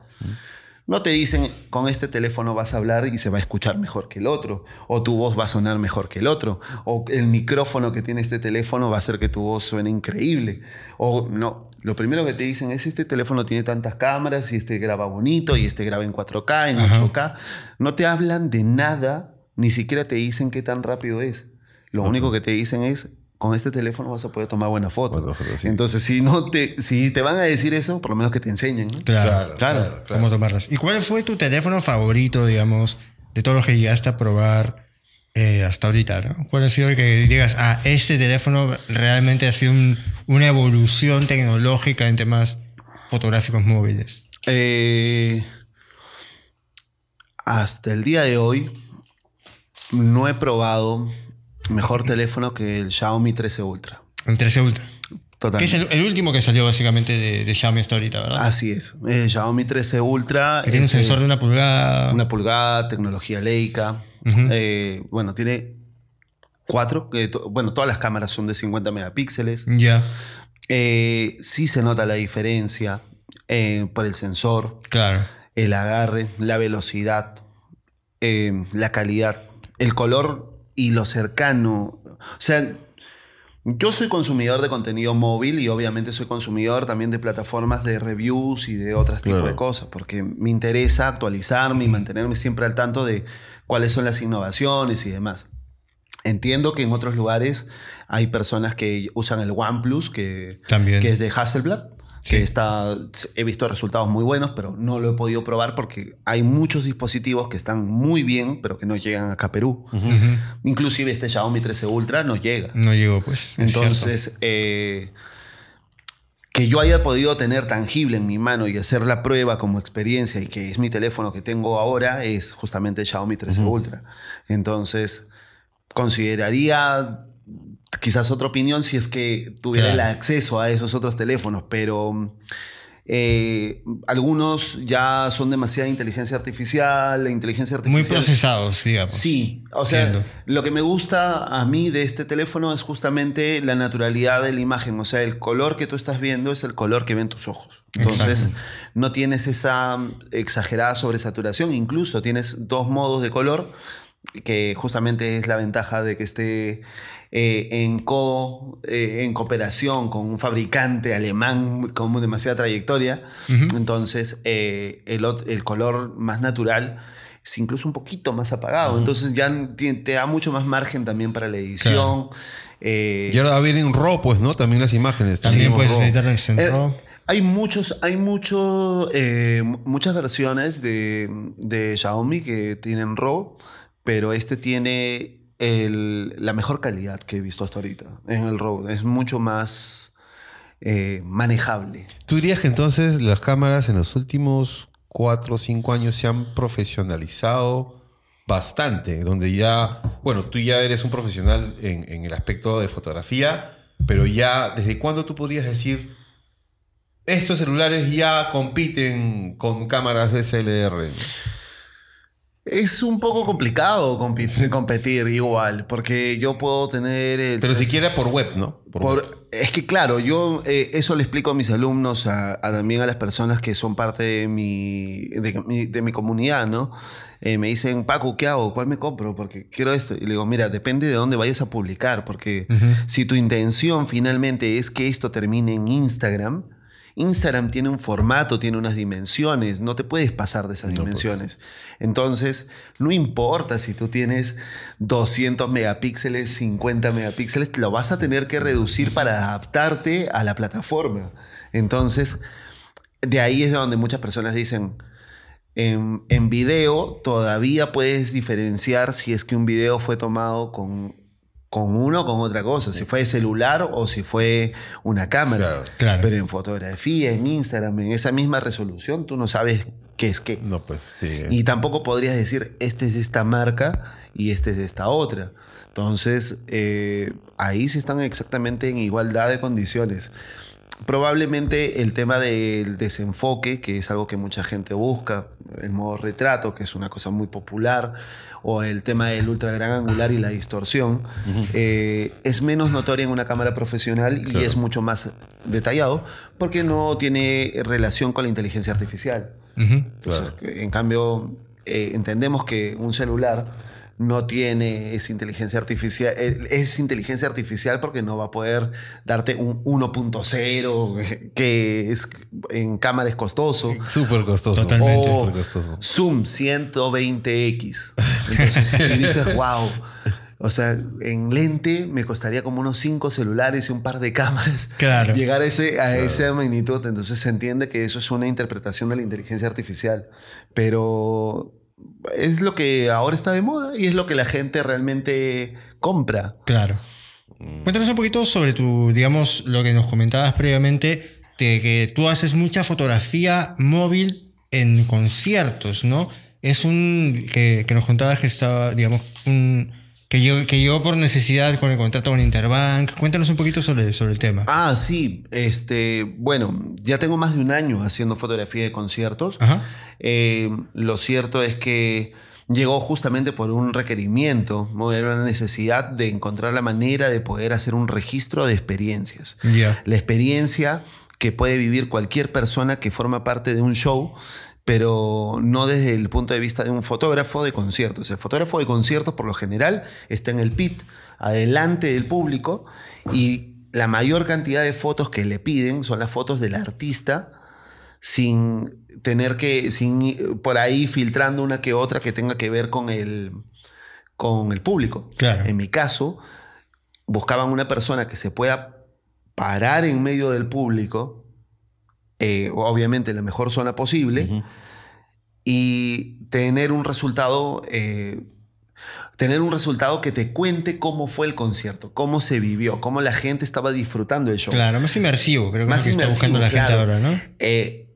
no te dicen con este teléfono vas a hablar y se va a escuchar mejor que el otro, o tu voz va a sonar mejor que el otro, o el micrófono que tiene este teléfono va a hacer que tu voz suene increíble, o no. Lo primero que te dicen es este teléfono tiene tantas cámaras y este graba bonito y este graba en 4K, en 8K. No te hablan de nada, ni siquiera te dicen qué tan rápido es. Lo único que te dicen es con este teléfono vas a poder tomar buena foto. Buena foto, sí. Entonces, si no te, si te van a decir eso, por lo menos que te enseñen. ¿no? Claro. Claro. Cómo tomarlas. ¿Y cuál fue tu teléfono favorito, digamos, de todos los que llegaste a probar eh, hasta ahorita? ¿no? ¿Cuál ha sido el que digas, ah, este teléfono realmente ha sido un- una evolución tecnológica en temas fotográficos móviles? Eh, hasta el día de hoy no he probado mejor teléfono que el Xiaomi 13 Ultra. El 13 Ultra. Que Totalmente. es el, el último que salió básicamente de, de Xiaomi hasta ahorita, ¿verdad? Así es. El Xiaomi 13 Ultra. que tiene un eh, sensor de una pulgada. Una pulgada, tecnología Leica. Eh, bueno, tiene cuatro. que to- bueno, todas las cámaras son de 50 megapíxeles. Ya, Eh, sí se nota la diferencia eh, por el sensor, claro. el agarre, la velocidad, eh, la calidad, el color y lo cercano. O sea, yo soy consumidor de contenido móvil y obviamente soy consumidor también de plataformas de reviews y de otros tipos Claro. de cosas, porque me interesa actualizarme y mantenerme siempre al tanto de cuáles son las innovaciones y demás. Entiendo que en otros lugares hay personas que usan el OnePlus, que, También. que es de Hasselblad, Sí. que está, he visto resultados muy buenos, pero no lo he podido probar porque hay muchos dispositivos que están muy bien, pero que no llegan acá a Perú. Inclusive este Xiaomi 13 Ultra no llega. No llegó, pues. Entonces, eh, que yo haya podido tener tangible en mi mano y hacer la prueba como experiencia y que es mi teléfono que tengo ahora es justamente el Xiaomi 13 Ultra. Entonces, consideraría quizás otra opinión si es que tuviera Claro. el acceso a esos otros teléfonos, pero eh, algunos ya son demasiada inteligencia artificial, la inteligencia Muy artificial... procesados, digamos. Sí, o sea, Entiendo. lo que me gusta a mí de este teléfono es justamente la naturalidad de la imagen. O sea, el color que tú estás viendo es el color que ven tus ojos. Entonces, Exacto. no tienes esa exagerada sobresaturación. Incluso tienes dos modos de color, que justamente es la ventaja de que esté eh, en, co, eh, en cooperación con un fabricante alemán con demasiada trayectoria. Entonces, eh, el, el color más natural es incluso un poquito más apagado. Entonces, ya te da mucho más margen también para la edición. Eh, Y ahora va a venir en RAW, pues, ¿no? También las imágenes. También Sí, puedes RAW. editar en eh, Centro. hay muchos, hay mucho, eh, muchas versiones de, de Xiaomi que tienen RAW, pero este tiene la mejor calidad que he visto hasta ahorita en el RAW. Es mucho más eh, manejable. ¿Tú dirías que entonces las cámaras en los últimos cuatro o cinco años se han profesionalizado bastante? Donde ya, bueno, tú ya eres un profesional en, en el aspecto de fotografía, pero ya, ¿desde cuándo tú podrías decir, estos celulares ya compiten con cámaras DSLR? Es un poco complicado compi- competir igual, porque yo puedo tener... el Pero siquiera por web, ¿no? Por web. Es que claro, yo eh, eso le explico a mis alumnos, a, a también a las personas que son parte de mi, de, mi- de mi comunidad, ¿no? Eh, me dicen, Paco, ¿qué hago? ¿Cuál me compro? Porque quiero esto. Y le digo, mira, depende de dónde vayas a publicar, porque si tu intención finalmente es que esto termine en Instagram, Instagram tiene un formato, tiene unas dimensiones, no te puedes pasar de esas dimensiones. Entonces, no importa si tú tienes 200 megapíxeles, 50 megapíxeles, lo vas a tener que reducir para adaptarte a la plataforma. Entonces, de ahí es donde muchas personas dicen, en, en video todavía puedes diferenciar si es que un video fue tomado con con uno o con otra cosa, si fue celular o si fue una cámara. Claro. Claro. Pero en fotografía, en Instagram, en esa misma resolución, tú no sabes qué es qué. No, pues sí. Y tampoco podrías decir, este es esta marca y este es esta otra. Entonces, eh, ahí sí están exactamente en igualdad de condiciones. Probablemente el tema del desenfoque, que es algo que mucha gente busca, el modo retrato, que es una cosa muy popular, o el tema del ultra gran angular y la distorsión, eh, es menos notoria en una cámara profesional y es mucho más detallado porque no tiene relación con la inteligencia artificial. Claro. En cambio, eh, entendemos que un celular no tiene esa inteligencia artificial. eh, Es inteligencia artificial porque no va a poder darte un 1.0, que es en cámara es costoso. Súper costoso. Totalmente. O Súper costoso. Zoom 120X. Entonces, y dices, wow. O sea, en lente me costaría como unos cinco celulares y un par de cámaras Claro. llegar a, ese, a esa magnitud. Entonces se entiende que eso es una interpretación de la inteligencia artificial. Pero es lo que ahora está de moda y es lo que la gente realmente compra. Claro. Cuéntanos un poquito sobre tu, digamos, lo que nos comentabas previamente, de que tú haces mucha fotografía móvil en conciertos, ¿no? Es un, que, que nos contabas que estaba, digamos, un, que llegó, que llegó por necesidad con el contrato con Interbank. Cuéntanos un poquito sobre, sobre el tema. Ah, sí. Este, bueno, ya tengo más de un año haciendo fotografía de conciertos. Ajá. Eh, lo cierto es que llegó justamente por un requerimiento, era una necesidad de encontrar la manera de poder hacer un registro de experiencias. Ya. La experiencia que puede vivir cualquier persona que forma parte de un show, pero no desde el punto de vista de un fotógrafo de conciertos. El fotógrafo de conciertos, por lo general, está en el pit, adelante del público, y la mayor cantidad de fotos que le piden son las fotos del artista sin tener que, sin por ahí filtrando una que otra que tenga que ver con el, con el público. Claro. En mi caso, buscaban una persona que se pueda parar en medio del público, eh, obviamente en la mejor zona posible, y tener un resultado, eh, tener un resultado que te cuente cómo fue el concierto, cómo se vivió, cómo la gente estaba disfrutando el show. Claro, más inmersivo, creo que Más es lo que está buscando la gente ahora, ¿no? Eh,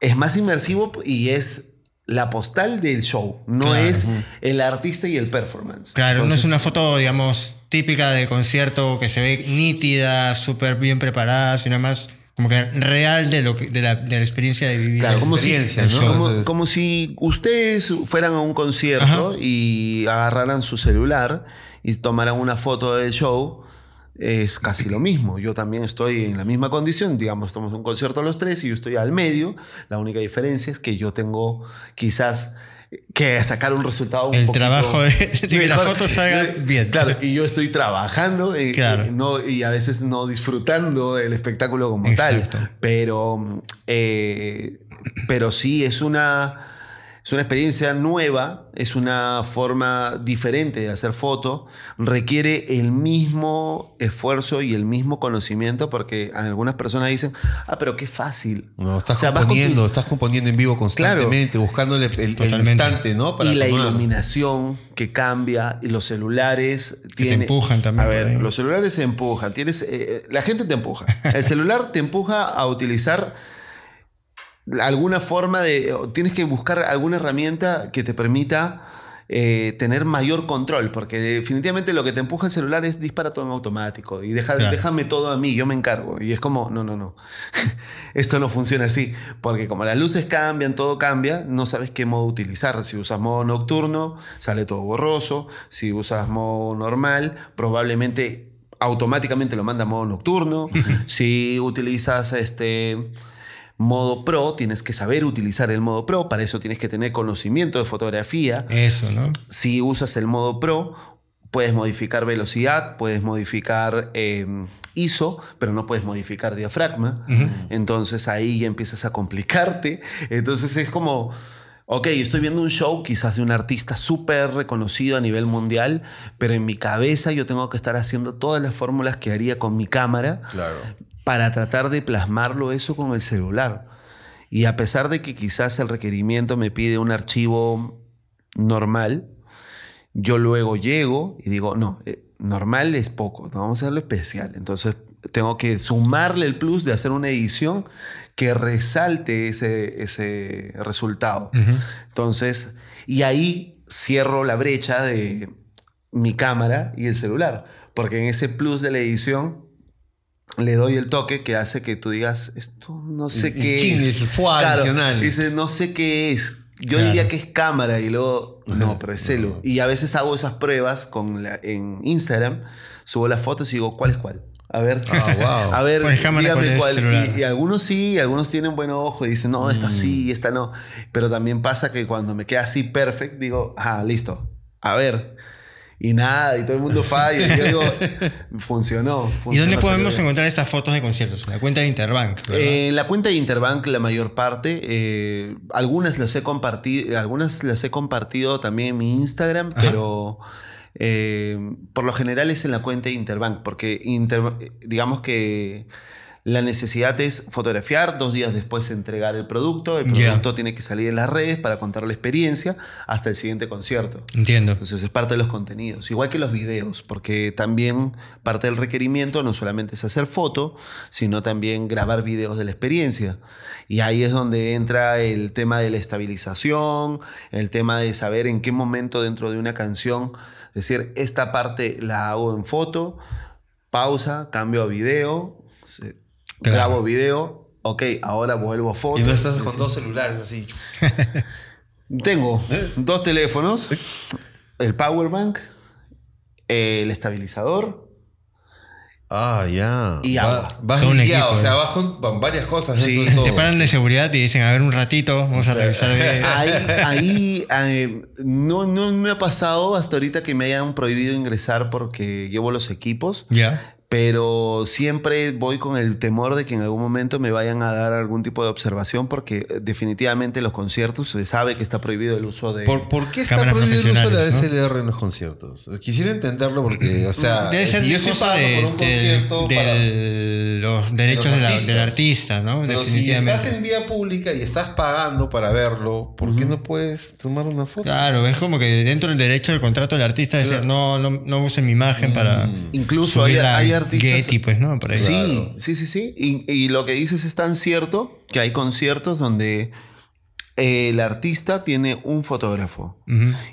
es más inmersivo y es la postal del show, no Claro. es el artista y el performance. Claro, no es una foto, digamos, típica de concierto que se ve nítida, súper bien preparada, sino más como que real de, lo que, de, la, de la experiencia de vivir. Claro, como si, experiencia, el ¿no? como, como si ustedes fueran a un concierto Ajá. y agarraran su celular y tomaran una foto del show. Es casi lo mismo. Yo también estoy en la misma condición. Digamos, estamos en un concierto los tres y yo estoy al medio. La única diferencia es que yo tengo quizás que sacar un resultado un El poquito trabajo de- de que la foto salga bien. Claro, y yo estoy trabajando eh, Claro. eh, no, y a veces no disfrutando del espectáculo como Exacto. tal. Pero, eh, pero sí, es una, es una experiencia nueva, es una forma diferente de hacer foto, requiere el mismo esfuerzo y el mismo conocimiento porque algunas personas dicen, ah, pero qué fácil. No, estás O sea, vas con tu- componiendo, estás componiendo en vivo constantemente, buscando el, el- el instante, ¿no? y la tomar. iluminación que cambia y los celulares Que te tienen- empujan también A ver, los celulares se empujan. Tienes, eh, la gente te empuja. El celular te empuja a utilizar alguna forma de. Tienes que buscar alguna herramienta que te permita eh, tener mayor control, porque definitivamente lo que te empuja el celular es dispara todo en automático y deja, Claro. déjame todo a mí, yo me encargo. Y es como, no, no, no. Esto no funciona así, porque como las luces cambian, todo cambia, no sabes qué modo utilizar. Si usas modo nocturno, sale todo borroso. Si usas modo normal, probablemente automáticamente lo manda a modo nocturno. si utilizas este modo pro, tienes que saber utilizar el modo pro, para eso tienes que tener conocimiento de fotografía. Eso, ¿no? Si usas el modo Pro, puedes modificar velocidad, puedes modificar eh, ISO, pero no puedes modificar diafragma. Entonces ahí ya empiezas a complicarte. Entonces es como, ok, estoy viendo un show quizás de un artista súper reconocido a nivel mundial, pero en mi cabeza yo tengo que estar haciendo todas las fórmulas que haría con mi cámara Claro. para tratar de plasmarlo eso con el celular. Y a pesar de que quizás el requerimiento me pide un archivo normal, yo luego llego y digo, no, eh, normal es poco, vamos a hacerlo especial. Entonces tengo que sumarle el plus de hacer una edición que resalte ese, ese resultado. Entonces, y ahí cierro la brecha de mi cámara y el celular, porque en ese plus de la edición le doy el toque que hace que tú digas, esto no sé El- qué el es. adicional. Dice, no sé qué es. Yo Claro. diría que es cámara y luego, no, pero es celu. Y a veces hago esas pruebas con la- en Instagram, subo las fotos y digo, ¿cuál es cuál? A ver, Ah, wow. a ver, Pones dígame cuál. Y, y algunos sí, algunos tienen buen ojo y dicen, no, esta sí, esta no. Pero también pasa que cuando me queda así perfect, digo, ah, listo, a ver. Y nada, y todo el mundo falla. y yo digo, funcionó. ¿Y funcionó, dónde salió podemos encontrar estas fotos de conciertos? En la cuenta de Interbank. ¿verdad? Eh, la cuenta de Interbank, la mayor parte, eh, algunas las he compartido, algunas las he compartido también en mi Instagram, pero eh, por lo general es en la cuenta de Interbank, porque Inter- digamos que la necesidad es fotografiar, dos días después entregar el producto, el producto tiene que salir en las redes para contar la experiencia hasta el siguiente concierto. Entiendo. Entonces es parte de los contenidos, igual que los videos, porque también parte del requerimiento no solamente es hacer foto, sino también grabar videos de la experiencia. Y ahí es donde entra el tema de la estabilización, el tema de saber en qué momento dentro de una canción, decir, esta parte la hago en foto, pausa, cambio a video, se- Claro. grabo video, ok, ahora vuelvo a foto. Y no estás con dos celulares así. Tengo dos teléfonos, el power bank, el estabilizador. Ah, ya. Y Va- agua. Vas Todo un guiado, equipo, o sea, vas con, con varias cosas. Sí, de. Te paran de seguridad y dicen, a ver un ratito, vamos a revisar. bien". Ahí, ahí eh, no, no me ha pasado hasta ahorita que me hayan prohibido ingresar porque llevo los equipos, ya. Pero siempre voy con el temor de que en algún momento me vayan a dar algún tipo de observación porque eh, definitivamente en los conciertos se sabe que está prohibido el uso de... ¿Por, por qué está Cámaras prohibido el uso de la DSLR en los conciertos? Quisiera entenderlo porque, o sea, Debe ser si yo de estoy pagando de, por un de- concierto de para- los derechos los de la- artistas. del artista, ¿no? Pero si estás en vía pública y estás pagando para verlo, ¿por qué no puedes tomar una foto? Claro, es como que dentro del derecho del contrato del artista decir, no, no, no usen mi imagen para Incluso hay, hay artistas... Getty, pues, ¿no? Por ahí. Sí, sí, sí, sí. Y, y lo que dices es tan cierto que hay conciertos donde eh, el artista tiene un fotógrafo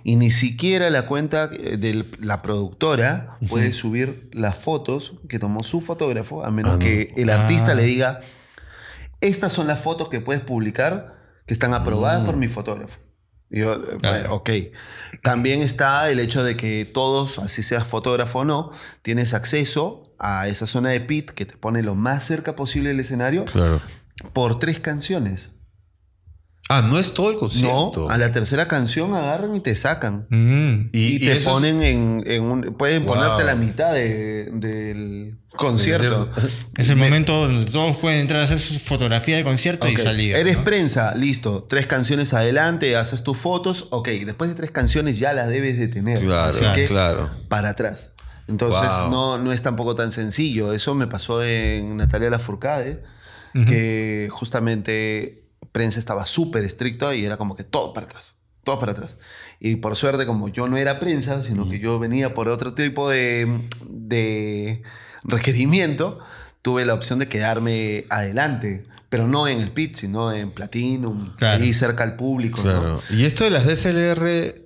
y ni siquiera la cuenta eh, de la productora puede subir las fotos que tomó su fotógrafo, a menos que el artista Ah. le diga, estas son las fotos que puedes publicar que están aprobadas por mi fotógrafo. Yo, eh, bueno, ok. También está el hecho de que todos, así seas fotógrafo o no, tienes acceso a esa zona de pit que te pone lo más cerca posible del escenario Claro. por tres canciones. Ah, no es todo el concierto. No, a la tercera canción agarran y te sacan. Mm. Y, te es- ponen en, en un... Pueden Wow. ponerte la mitad de- del concierto. Es el momento donde todos pueden entrar a hacer su fotografía de concierto y salir. Eres ¿no? prensa, listo. Tres canciones adelante, haces tus fotos. Ok, después de tres canciones ya las debes de tener. Claro, Así que claro. para atrás. Entonces Wow. no, no es tampoco tan sencillo. Eso me pasó en Natalia Lafourcade, que justamente prensa estaba súper estricta y era como que todo para atrás, todo para atrás. Y por suerte, como yo no era prensa, sino que yo venía por otro tipo de, de requerimiento, tuve la opción de quedarme adelante. Pero no en el pit, sino en Platinum, Claro. ahí cerca al público. Y esto de las DSLR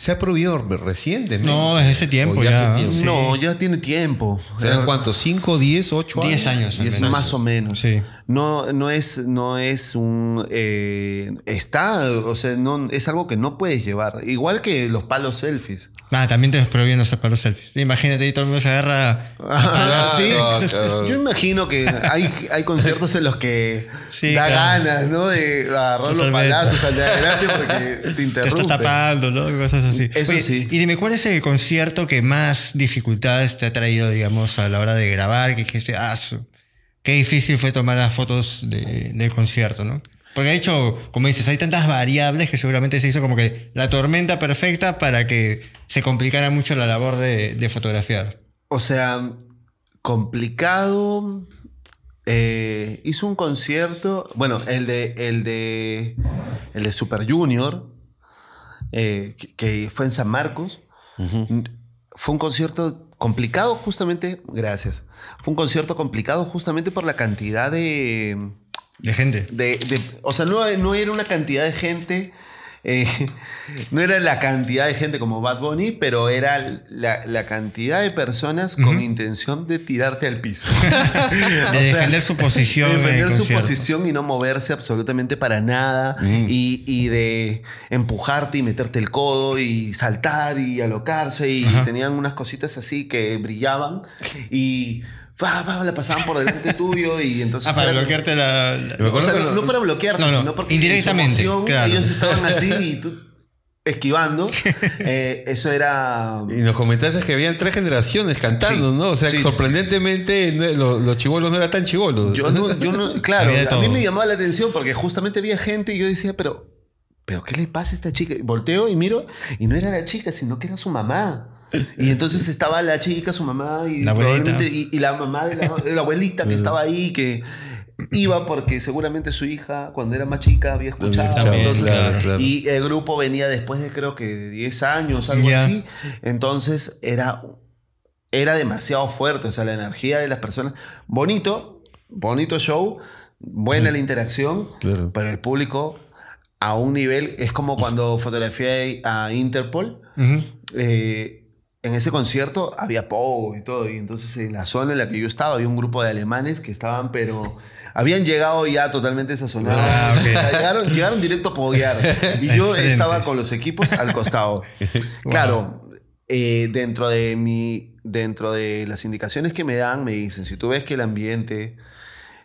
se ha prohibido recientemente. No, desde ese tiempo ya. hace tiempo. sí. No, ya tiene tiempo. ¿Serán cuántos? ¿5, 10, 8 años? 10 años Diez menos. Más o menos. Sí. No, no es, no es un eh, está, o sea, no, es algo que no puedes llevar. Igual que los palos selfies. Ah, también te prohíben los selfies. Imagínate, ahí todo el mundo se agarra. Ah, sí. claro. Yo imagino que hay, hay conciertos en los que Sí, da claro. ganas, ¿no? De agarrar los palazos al de adelante porque te Te interrumpe. está tapando, ¿no? Cosas así. Eso sí. Y dime, ¿cuál es el concierto que más dificultades te ha traído, digamos, a la hora de grabar? Que dijiste, ah, su- qué difícil fue tomar las fotos de- del concierto, ¿no? Porque de hecho, como dices, hay tantas variables que seguramente se hizo como que la tormenta perfecta para que se complicara mucho la labor de, de fotografiar. O sea, complicado. Eh, hizo un concierto. Bueno, el de. El de. El de Super Junior. eh, que, que fue en San Marcos. Fue un concierto Complicado justamente, gracias. Fue un concierto complicado justamente por la cantidad de... De gente. de, de- o sea, no, no era una cantidad de gente, eh, no era la cantidad de gente como Bad Bunny, pero era la, la cantidad de personas con intención de tirarte al piso. De defender su posición De defender su concierto. posición y no moverse absolutamente para nada. Y, y de empujarte y meterte el codo y saltar y alocarse. Y tenían unas cositas así que brillaban. Y va, va, la pasaban por delante tuyo. Y entonces. Ah, para bloquearte la... la- o sea, no, no para bloquearte, No, no, sino porque indirectamente, en su emoción, claro. ellos estaban así y tú esquivando. Eh, eso era. Y nos comentaste que habían tres generaciones cantando, Sí. ¿no? O sea, Sí, sí, sorprendentemente no- los, los chivolos no eran tan chivolos. Yo no, yo no, claro, a mí me llamaba la atención porque justamente había gente y yo decía, pero, pero ¿qué le pasa a esta chica? Y Volteo y miro y no era la chica, sino que era su mamá. Y entonces estaba la chica, su mamá y, La abuelita. probablemente- y, y la mamá de la, la abuelita que estaba ahí, que iba porque seguramente su hija cuando era más chica había escuchado. También, entonces- claro, claro. Y el grupo venía después de creo que de 10 años, algo Ya. así. Entonces era, era demasiado fuerte, o sea, la energía de las personas. Bonito, bonito show, buena la interacción, Claro. pero el público a un nivel, es como cuando fotografié a Interpol. Ujú. eh, en ese concierto había pogo y todo, y entonces en la zona en la que yo estaba había un grupo de alemanes que estaban, pero habían llegado ya totalmente sazonados. Ah, llegaron, llegaron directo a poguear. Y yo Excelente. estaba con los equipos al costado. Claro, eh, dentro, de mi, dentro de las indicaciones que me dan, me dicen, si tú ves que el ambiente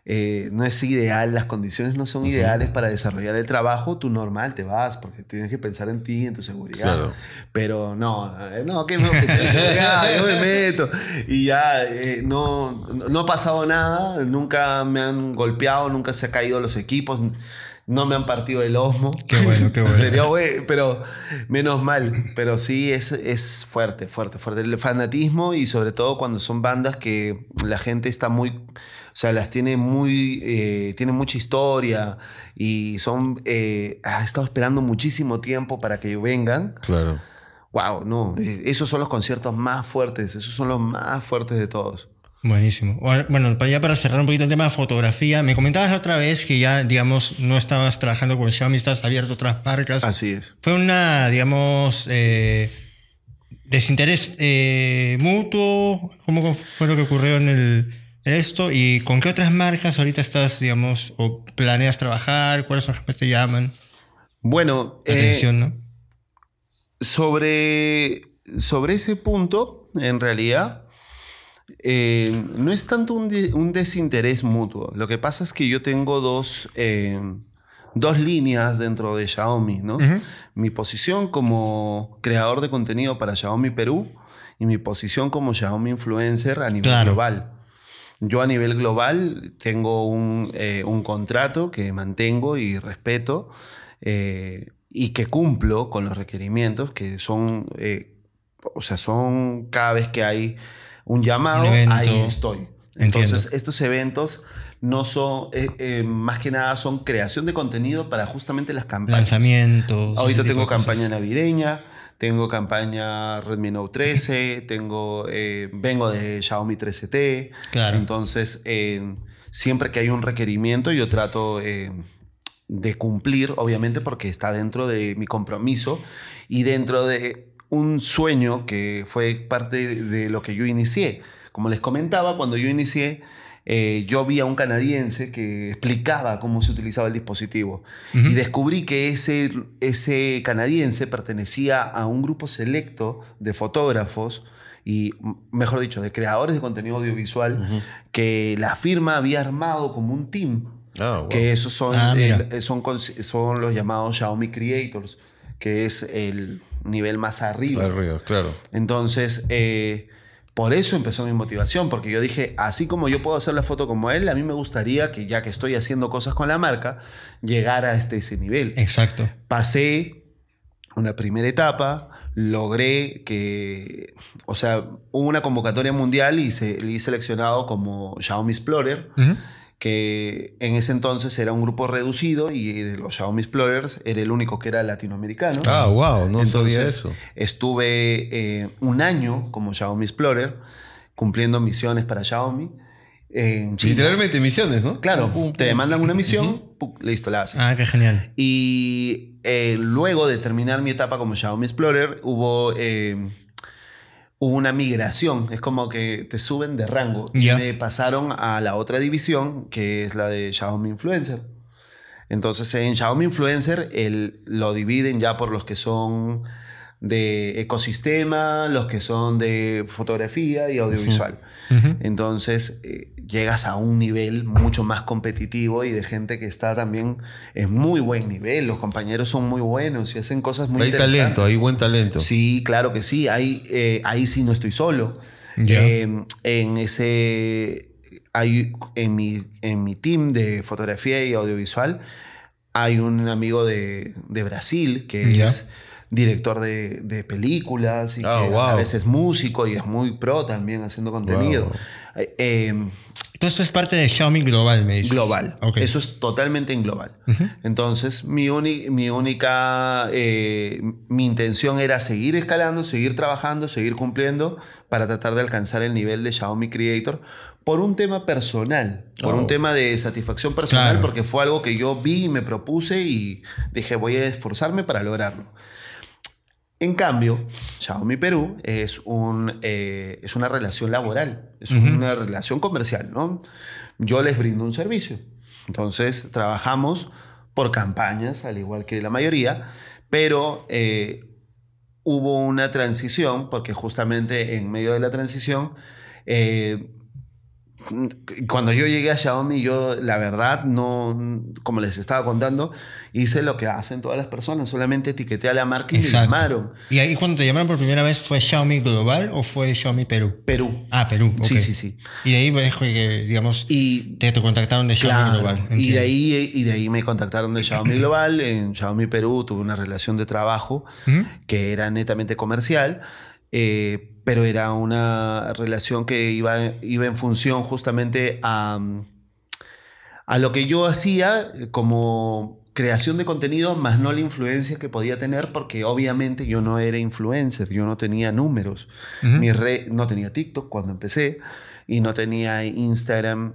eh, no es ideal, las condiciones no son ideales para desarrollar el trabajo, tú normal te vas, porque tienes que pensar en ti, en tu seguridad. Claro. Pero no, eh, no, que me yo me meto. Y ya eh, no, no ha pasado nada, nunca me han golpeado, nunca se han caído los equipos. No me han partido el osmo. Qué bueno, qué bueno. Sería bueno, pero menos mal. Pero sí es, es fuerte, fuerte, fuerte. El fanatismo y sobre todo cuando son bandas que la gente está muy... O sea, las tiene muy... Eh, tienen mucha historia y son... Eh, ha estado esperando muchísimo tiempo para que vengan. Claro. Wow, no. eh, Esos son los conciertos más fuertes. Esos son los más fuertes de todos. Buenísimo. Bueno, para ya para cerrar un poquito el tema de fotografía, me comentabas la otra vez que ya, digamos, no estabas trabajando con Xiaomi, estás abierto a otras marcas. Así es. Fue una, digamos, eh, desinterés eh, mutuo. ¿Cómo fue lo que ocurrió en, el, esto? ¿Y con qué otras marcas ahorita estás, digamos, o planeas trabajar? ¿Cuáles son las que te llaman Bueno, eh, atención, no? sobre, sobre ese punto, en realidad, eh, no es tanto un, de- un desinterés mutuo. Lo que pasa es que yo tengo dos, eh, dos líneas dentro de Xiaomi, ¿no? Mi posición como creador de contenido para Xiaomi Perú y mi posición como Xiaomi influencer a nivel Claro. global. Yo a nivel global tengo un, eh, un contrato que mantengo y respeto eh, y que cumplo con los requerimientos que son, eh, o sea, son cada vez que hay un llamado, Un ahí estoy. Entonces, Entiendo. estos eventos no son, eh, eh, más que nada son creación de contenido para justamente las campañas. Lanzamientos. Ahorita tengo campaña navideña, tengo campaña Redmi Note 13, tengo, eh, vengo de Xiaomi 13T. Claro. Entonces, eh, siempre que hay un requerimiento, yo trato eh, de cumplir, obviamente, porque está dentro de mi compromiso y dentro de un sueño que fue parte de lo que yo inicié. Como les comentaba, cuando yo inicié, eh, yo vi a un canadiense que explicaba cómo se utilizaba el dispositivo y descubrí que ese, ese canadiense pertenecía a un grupo selecto de fotógrafos y, mejor dicho, de creadores de contenido audiovisual que la firma había armado como un team. Ah, wow. Que esos son, Ah, eh, son, son los llamados Xiaomi Creators, que es el nivel más arriba. Arriba, claro. Entonces, eh, por eso empezó mi motivación, porque yo dije, así como yo puedo hacer la foto como él, a mí me gustaría que ya que estoy haciendo cosas con la marca, llegar a este, ese nivel. Exacto. Pasé una primera etapa, logré que, o sea, hubo una convocatoria mundial y se, y seleccionado como Xiaomi Explorer. Que en ese entonces era un grupo reducido y de los Xiaomi Explorers era el único que era latinoamericano. Ah, wow, no sabía eso. Estuve eh, un año como Xiaomi Explorer, cumpliendo misiones para Xiaomi. En China. Literalmente misiones, ¿no? Claro, Pum, pum, te mandan una misión, listo, la haces. Ah, qué genial. Y eh, luego de terminar mi etapa como Xiaomi Explorer, hubo, eh, hubo una migración. Es como que te suben de rango. Y me pasaron a la otra división, que es la de Xiaomi Influencer. Entonces en Xiaomi Influencer el, lo dividen ya por los que son de ecosistema, los que son de fotografía y audiovisual. Entonces eh, llegas a un nivel mucho más competitivo y de gente que está también en muy buen nivel. Los compañeros son muy buenos y hacen cosas muy Hay interesantes. talento, hay buen talento. Sí, claro que sí. Ahí, eh, ahí sí no estoy solo. Ya. Eh, en ese. Hay, en, mi, en mi team de fotografía y audiovisual hay un amigo de, de Brasil que es director de, de películas y Ah, que wow. a veces es músico y es muy pro también haciendo contenido. Wow. Eh, eh, Todo esto es parte de Xiaomi Global, me dices. global. Ok. Eso es totalmente en global. Entonces, mi, mi única, eh, mi intención era seguir escalando, seguir trabajando, seguir cumpliendo para tratar de alcanzar el nivel de Xiaomi Creator por un tema personal, por Oh. un tema de satisfacción personal, Claro. porque fue algo que yo vi y me propuse y dije, voy a esforzarme para lograrlo. En cambio, Xiaomi Perú es, un, eh, es una relación laboral, es una relación comercial, ¿no? Yo les brindo un servicio. Entonces, trabajamos por campañas, al igual que la mayoría, pero eh, hubo una transición, porque justamente en medio de la transición, eh, cuando yo llegué a Xiaomi, yo la verdad no, como les estaba contando, hice lo que hacen todas las personas, solamente etiqueté a la marca y me llamaron. ¿Y ahí cuando te llamaron por primera vez fue Xiaomi Global o fue Xiaomi Perú? Perú. Ah, Perú. ok. Sí, sí, sí. Y de ahí, pues, que, digamos, Y te, te contactaron de Xiaomi Claro, Global. y de, ahí, y de ahí me contactaron de Xiaomi Global. En Xiaomi Perú tuve una relación de trabajo Ujú. que era netamente comercial, eh, pero era una relación que iba, iba en función justamente a, a lo que yo hacía como creación de contenido, más no la influencia que podía tener, porque obviamente yo no era influencer, yo no tenía números. Mi red, no tenía TikTok cuando empecé y no tenía Instagram.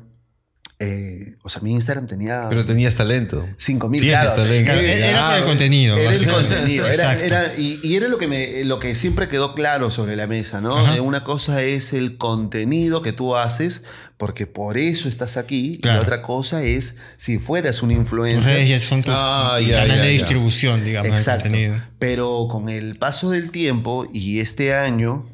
Eh, o sea, mi Instagram tenía Pero tenías talento. 5000 Tienes claro, talento. Eh, era por el contenido. era el contenido. Era, Exacto. era- y, y era lo que, me, lo que siempre quedó claro sobre la mesa, ¿no? Ajá. Eh, Una cosa es el contenido que tú haces, porque por eso estás aquí. Y Claro. otra cosa es si fueras un influencer. ya son tu Ah, ya, canal ya, de ya. distribución, digamos, Exacto. contenido. Pero con el paso del tiempo y este año,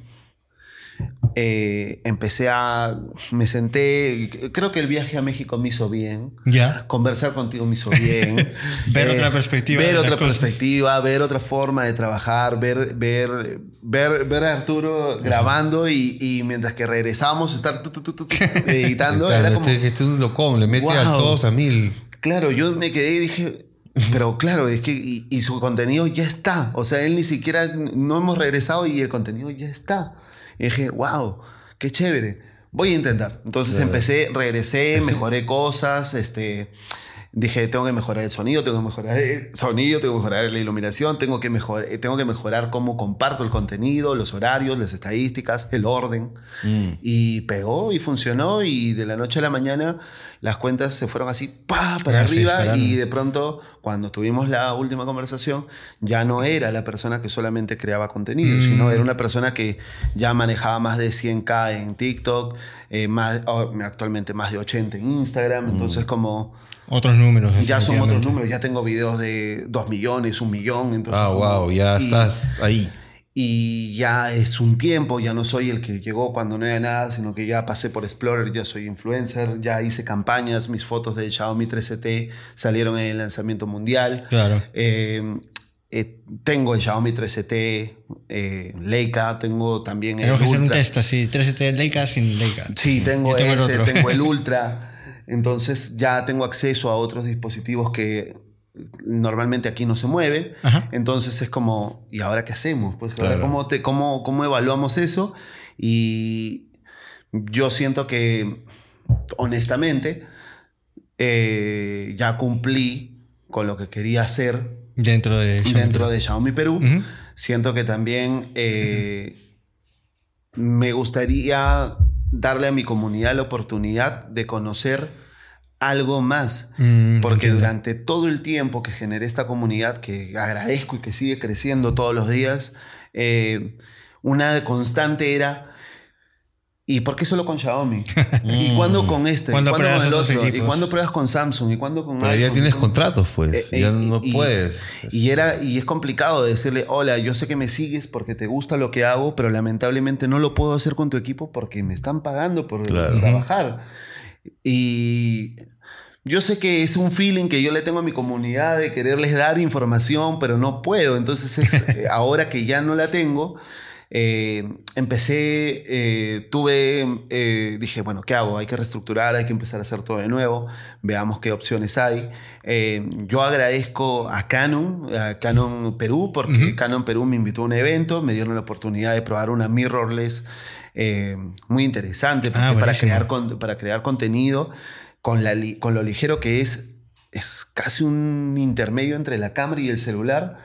eh, empecé a. Me senté. Creo que el viaje a México me hizo bien. Ya. Conversar contigo me hizo bien. Eh, Ver otra perspectiva Ver otra cosas. perspectiva, ver otra forma de trabajar, ver, ver, ver, ver a Arturo grabando y, y mientras que regresamos, estar tu, tu, tu, tu, tu, editando. Claro, era como, este, este es un locón, le mete a todos a mil. Claro, yo me quedé y dije, pero claro, es que y, y su contenido ya está. O sea, él ni siquiera, no hemos regresado y el contenido ya está. Y dije, wow, qué chévere. Voy a intentar. Entonces empecé, regresé, mejoré cosas, este... Dije, tengo que mejorar el sonido, tengo que mejorar el sonido, tengo que mejorar la iluminación, tengo que, mejor, eh, tengo que mejorar cómo comparto el contenido, los horarios, las estadísticas, el orden. Y pegó y funcionó y de la noche a la mañana las cuentas se fueron así, pa, para Ah, sí, arriba y de pronto cuando tuvimos la última conversación ya no era la persona que solamente creaba contenido, Mm. sino era una persona que ya manejaba más de 100k en TikTok, eh, más, actualmente más de 80 en Instagram, entonces como Otros números. ya son otros números, ya tengo videos de 2 millones, 1 millón, entonces Ah, wow, ya y- estás ahí. y ya es un tiempo, ya no soy el que llegó cuando no era nada, sino que ya pasé por Explorer, ya soy influencer, ya hice campañas, mis fotos de Xiaomi 3CT salieron en el lanzamiento mundial. Claro. Eh, eh, tengo el Xiaomi 3CT, eh, Leica, tengo también el Tenemos que hacer un test así, 3 Leica sin Leica. Sí, tengo tengo el ese, otro. tengo el Ultra. Entonces ya tengo acceso a otros dispositivos que normalmente aquí no se mueven. Ajá. Entonces es como, ¿y ahora qué hacemos? Pues Claro. ¿cómo, te, cómo, ¿cómo evaluamos eso? Y yo siento que, honestamente, eh, ya cumplí con lo que quería hacer Dentro de Xiaomi dentro de Xiaomi Perú. Siento que también eh, me gustaría darle a mi comunidad la oportunidad de conocer algo más. Mm, Porque entiendo. durante todo el tiempo que generé esta comunidad, que agradezco y que sigue creciendo todos los días, eh, una constante era, ¿y por qué solo con Xiaomi? ¿Y cuándo con este? ¿Y ¿Cuándo cuándo pruebas con el otro? ¿Y cuándo pruebas con Samsung? ¿Y cuándo con Pero ya tienes ¿Y contratos, pues. Eh, ya eh, no y- puedes. Y, era, y es complicado decirle, hola, yo sé que me sigues porque te gusta lo que hago, pero lamentablemente no lo puedo hacer con tu equipo porque me están pagando por Claro. trabajar. Y yo sé que es un feeling que yo le tengo a mi comunidad de quererles dar información, pero no puedo. Entonces, es, eh, ahora que ya no la tengo, eh, empecé, eh, tuve, eh, dije, bueno, ¿qué hago? Hay que reestructurar, hay que empezar a hacer todo de nuevo, veamos qué opciones hay. Yo agradezco a Canon, a Canon Perú, porque Canon Perú me invitó a un evento, me dieron la oportunidad de probar una mirrorless muy interesante Ah, para, crear con- para crear contenido con, la con lo ligero que es, es casi un intermedio entre la cámara y el celular.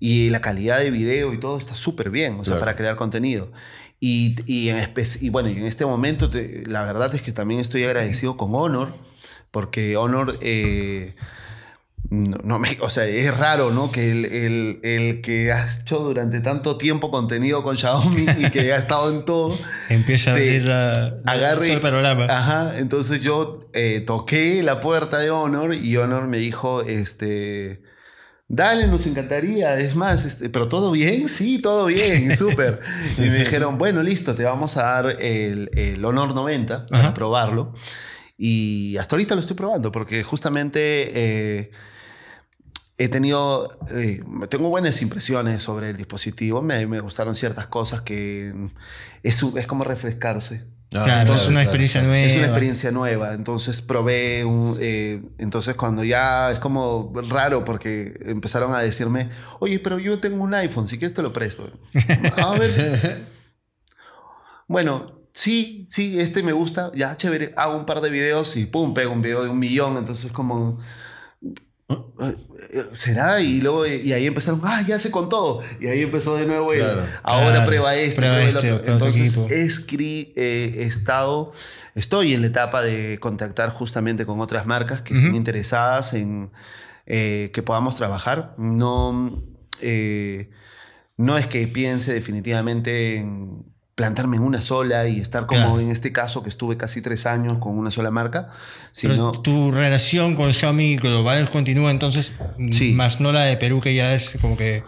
Y la calidad de video y todo está súper bien, o sea, Claro. para crear contenido. Y, y, en y bueno, y en este momento te- la verdad es que también estoy agradecido con Honor, porque Honor, eh, no, no me- o sea, es raro, ¿no? Que el, el- el que ha hecho durante tanto tiempo contenido con Xiaomi y que ha estado en todo, Empieza a abrir la, agarre todo el panorama. Ajá, entonces yo eh, toqué la puerta de Honor y Honor me dijo, este, dale, nos encantaría, es más, este, pero todo bien, sí, todo bien, súper. y me dijeron, bueno, listo, te vamos a dar el, el Honor 90 para Ajá. probarlo. Y hasta ahorita lo estoy probando porque justamente eh, he tenido, eh, tengo buenas impresiones sobre el dispositivo, me, me gustaron ciertas cosas que es, es como refrescarse. Ah, claro, es una experiencia nueva. Es una experiencia nueva, entonces probé, un, eh, entonces cuando ya es como raro porque empezaron a decirme, oye, pero yo tengo un iPhone, si quieres te lo presto. A ver. bueno, sí, sí, este me gusta, ya chévere, hago un par de videos y pum, pego un video de un millón, entonces como... ¿Será? Y luego y ahí empezaron, ah, ya sé con todo. Y ahí empezó de nuevo el, Claro. ahora Claro, prueba este, prueba este, Entonces escri- eh, estado, estoy en la etapa de contactar justamente con otras marcas que estén Ujú. interesadas en eh, que podamos trabajar. No, eh, no es que piense definitivamente en plantarme en una sola y estar como Claro. en este caso que estuve casi tres años con una sola marca, Pero sino tu relación con Xiaomi global continúa entonces, Sí. más no la de Perú, que ya es como que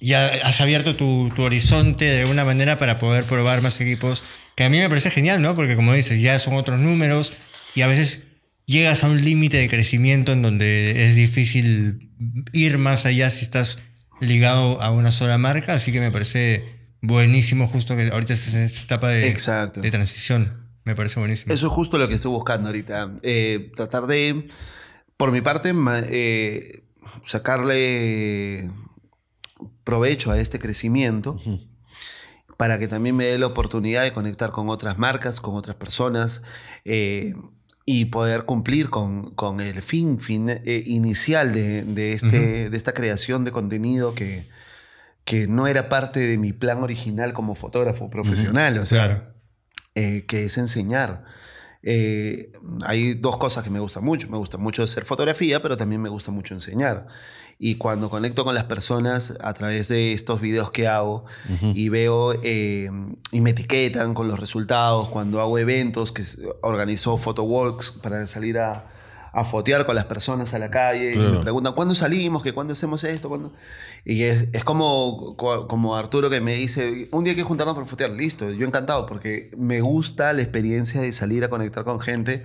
ya has abierto tu, tu horizonte de alguna manera para poder probar más equipos, que a mí me parece genial, ¿no? Porque como dices, ya son otros números y a veces llegas a un límite de crecimiento en donde es difícil ir más allá si estás ligado a una sola marca, así que me parece buenísimo justo que ahorita estés en esta etapa de, Exacto. de transición. Me parece buenísimo. Eso es justo lo que estoy buscando ahorita. Eh, tratar de, por mi parte, eh, sacarle provecho a este crecimiento para que también me dé la oportunidad de conectar con otras marcas, con otras personas eh, y poder cumplir con, con el fin, fin eh, inicial de, de este, de esta creación de contenido que, que no era parte de mi plan original como fotógrafo profesional. O sea, Claro. eh, que es enseñar. Eh, hay dos cosas que me gustan mucho. Me gusta mucho hacer fotografía, pero también me gusta mucho enseñar. Y cuando conecto con las personas a través de estos videos que hago y veo eh, y me etiquetan con los resultados, cuando hago eventos que organizo photowalks para salir a, a fotear con las personas a la calle y Claro. me preguntan, ¿cuándo salimos? ¿Que ¿Cuándo hacemos esto? ¿Cuándo? Y es, es como, co- como Arturo que me dice, un día hay que juntarnos para fotear, listo, yo encantado, porque me gusta la experiencia de salir a conectar con gente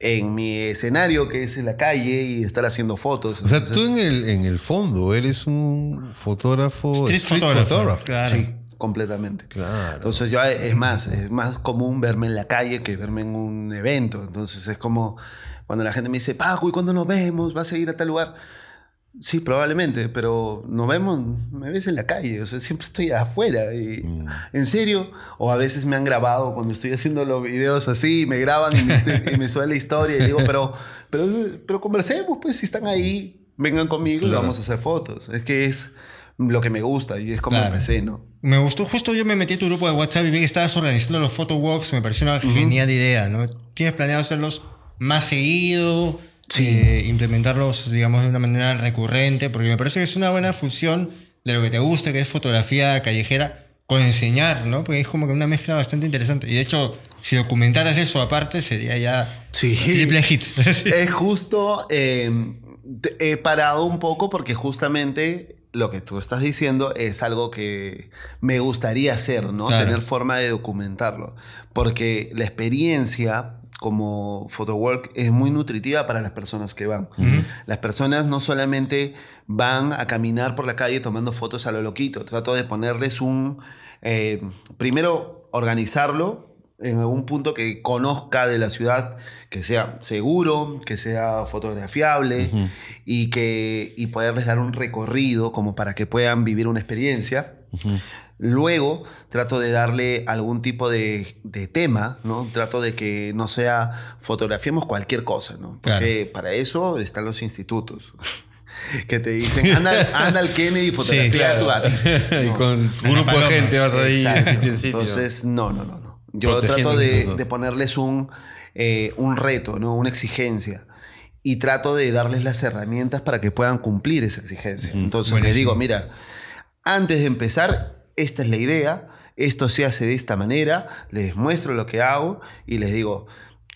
en mi escenario, que es en la calle, y estar haciendo fotos. O sea, Entonces, tú en el, en el fondo eres un fotógrafo. Street, photographer. Claro. Sí, completamente. Claro. Entonces yo, es más, es más común verme en la calle que verme en un evento. Entonces es como cuando la gente me dice, Paco, ¿y cuándo nos vemos? ¿Vas a ir a tal lugar? Sí, probablemente, pero nos vemos, me ves en la calle, o sea, siempre estoy afuera. Y, Mm. ¿En serio? O a veces me han grabado cuando estoy haciendo los videos así, me graban y me, y me suena la historia y digo, pero, pero, pero conversemos, pues, si están ahí, vengan conmigo y Claro. vamos a hacer fotos. Es que es lo que me gusta y es como Claro. empecé, ¿no? Me gustó, justo yo me metí a tu grupo de WhatsApp y vi que estabas organizando los photowalks, me pareció una genial idea, ¿no? ¿Tienes planeado hacerlos más seguido? Sí. Eh, implementarlos, digamos, de una manera recurrente, porque me parece que es una buena fusión de lo que te gusta, que es fotografía callejera, con enseñar, ¿no? Porque es como que una mezcla bastante interesante. Y de hecho, si documentaras eso aparte, sería ya Sí. triple hit. Es justo, eh, he parado un poco porque justamente lo que tú estás diciendo es algo que me gustaría hacer, ¿no? Claro. Tener forma de documentarlo. Porque la experiencia como photowork es muy nutritiva para las personas que van. Las personas no solamente van a caminar por la calle tomando fotos a lo loquito, trato de ponerles un... eh, primero, organizarlo en algún punto que conozca de la ciudad, que sea seguro, que sea fotografiable y, que, y poderles dar un recorrido como para que puedan vivir una experiencia. Luego trato de darle algún tipo de, de tema, ¿no? Trato de que no sea fotografiemos cualquier cosa, ¿no? Porque para eso están los institutos. Que te dicen, anda, anda al Kennedy y fotografía a tu gato. y No. con un Ana grupo de Paloma. gente vas ahí. Entonces, no, no, no, no. Yo Protegiendo trato de, de ponerles un, eh, un reto, ¿no? una exigencia. Y trato de darles las herramientas para que puedan cumplir esa exigencia. Entonces les Buenísimo. digo, mira, antes de empezar, esta es la idea, esto se hace de esta manera, les muestro lo que hago y les digo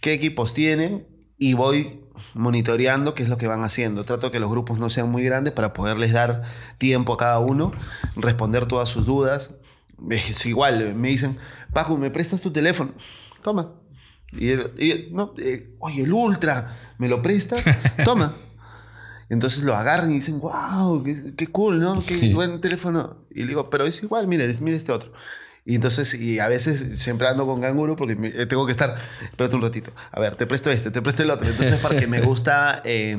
qué equipos tienen y voy monitoreando qué es lo que van haciendo. Trato que los grupos no sean muy grandes para poderles dar tiempo a cada uno, responder todas sus dudas. Es igual, me dicen, Paco, ¿me prestas tu teléfono? Toma. Y, no, eh, oye, el Ultra, ¿me lo prestas? Toma. Entonces lo agarran y dicen, wow, qué, qué cool, ¿no? Qué buen teléfono. Y le digo, pero es igual, mira, es- mira este otro. Y entonces, y a veces siempre ando con canguro porque me- eh, tengo que estar, espérate un ratito, a ver, te presto este, te presto el otro. Entonces, porque me gusta eh,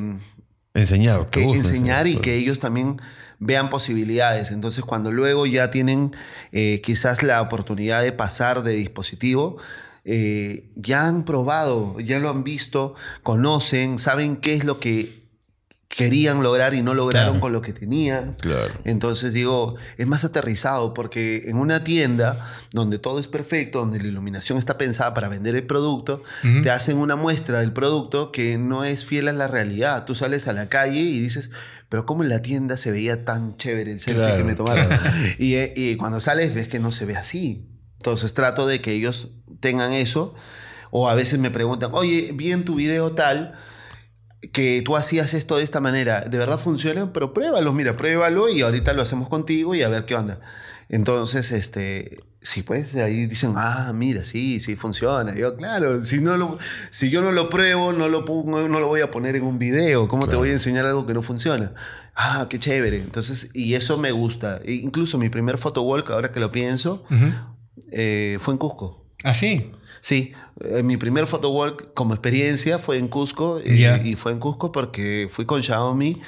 Enseñar. que gusta enseñar y que ellos también vean posibilidades. Entonces, cuando luego ya tienen eh, quizás la oportunidad de pasar de dispositivo, eh, ya han probado, ya lo han visto, conocen, saben qué es lo que querían lograr y no lograron Claro. con lo que tenían. Claro. Entonces digo, es más aterrizado porque en una tienda donde todo es perfecto, donde la iluminación está pensada para vender el producto, te hacen una muestra del producto que no es fiel a la realidad. Tú sales a la calle y dices, pero ¿cómo en la tienda se veía tan chévere el selfie Claro, que me tomaron? Y, eh, y cuando sales ves que no se ve así. Entonces trato de que ellos tengan eso. O a veces me preguntan, oye, vi en tu video tal que tú hacías esto de esta manera, ¿de verdad funciona? Pero pruébalo, mira, pruébalo y ahorita lo hacemos contigo y a ver qué onda. Entonces, este, sí, pues ahí dicen, ah, mira, sí, sí funciona. Y yo, claro, si, no lo, si yo no lo pruebo, no lo, pongo, no lo voy a poner en un video. ¿Cómo te voy a enseñar algo que no funciona? Ah, qué chévere. Entonces, y eso me gusta. E incluso mi primer photowalk, ahora que lo pienso, eh, fue en Cusco. ¿Ah, sí? Sí, eh, mi primer photowalk como experiencia fue en Cusco eh, y fue en Cusco porque fui con Xiaomi,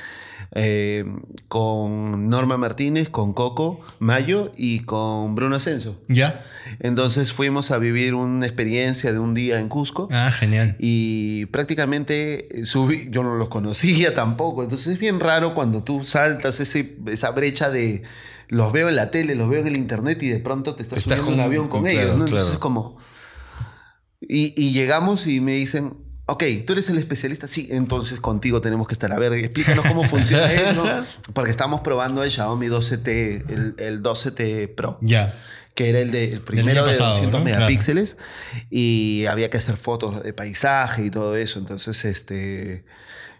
eh, con Norma Martínez, con Coco Mayo y con Bruno Ascenso. ¿Ya? Entonces fuimos a vivir una experiencia de un día en Cusco Ah, genial. y prácticamente subí, yo no los conocía tampoco, entonces es bien raro cuando tú saltas ese, esa brecha de los veo en la tele, los veo en el internet y de pronto te estás Estás subiendo en un avión con claro, ellos, ¿no? Entonces claro. es como... Y, y llegamos y me dicen, ok, tú eres el especialista, sí, entonces contigo tenemos que estar. A ver, explícanos cómo funciona eso, porque estamos probando el Xiaomi 12T, el, el 12T Pro Ya. que era el, de, el primero de pasado, 200 ¿no? Claro. megapíxeles y había que hacer fotos de paisaje y todo eso. Entonces, este,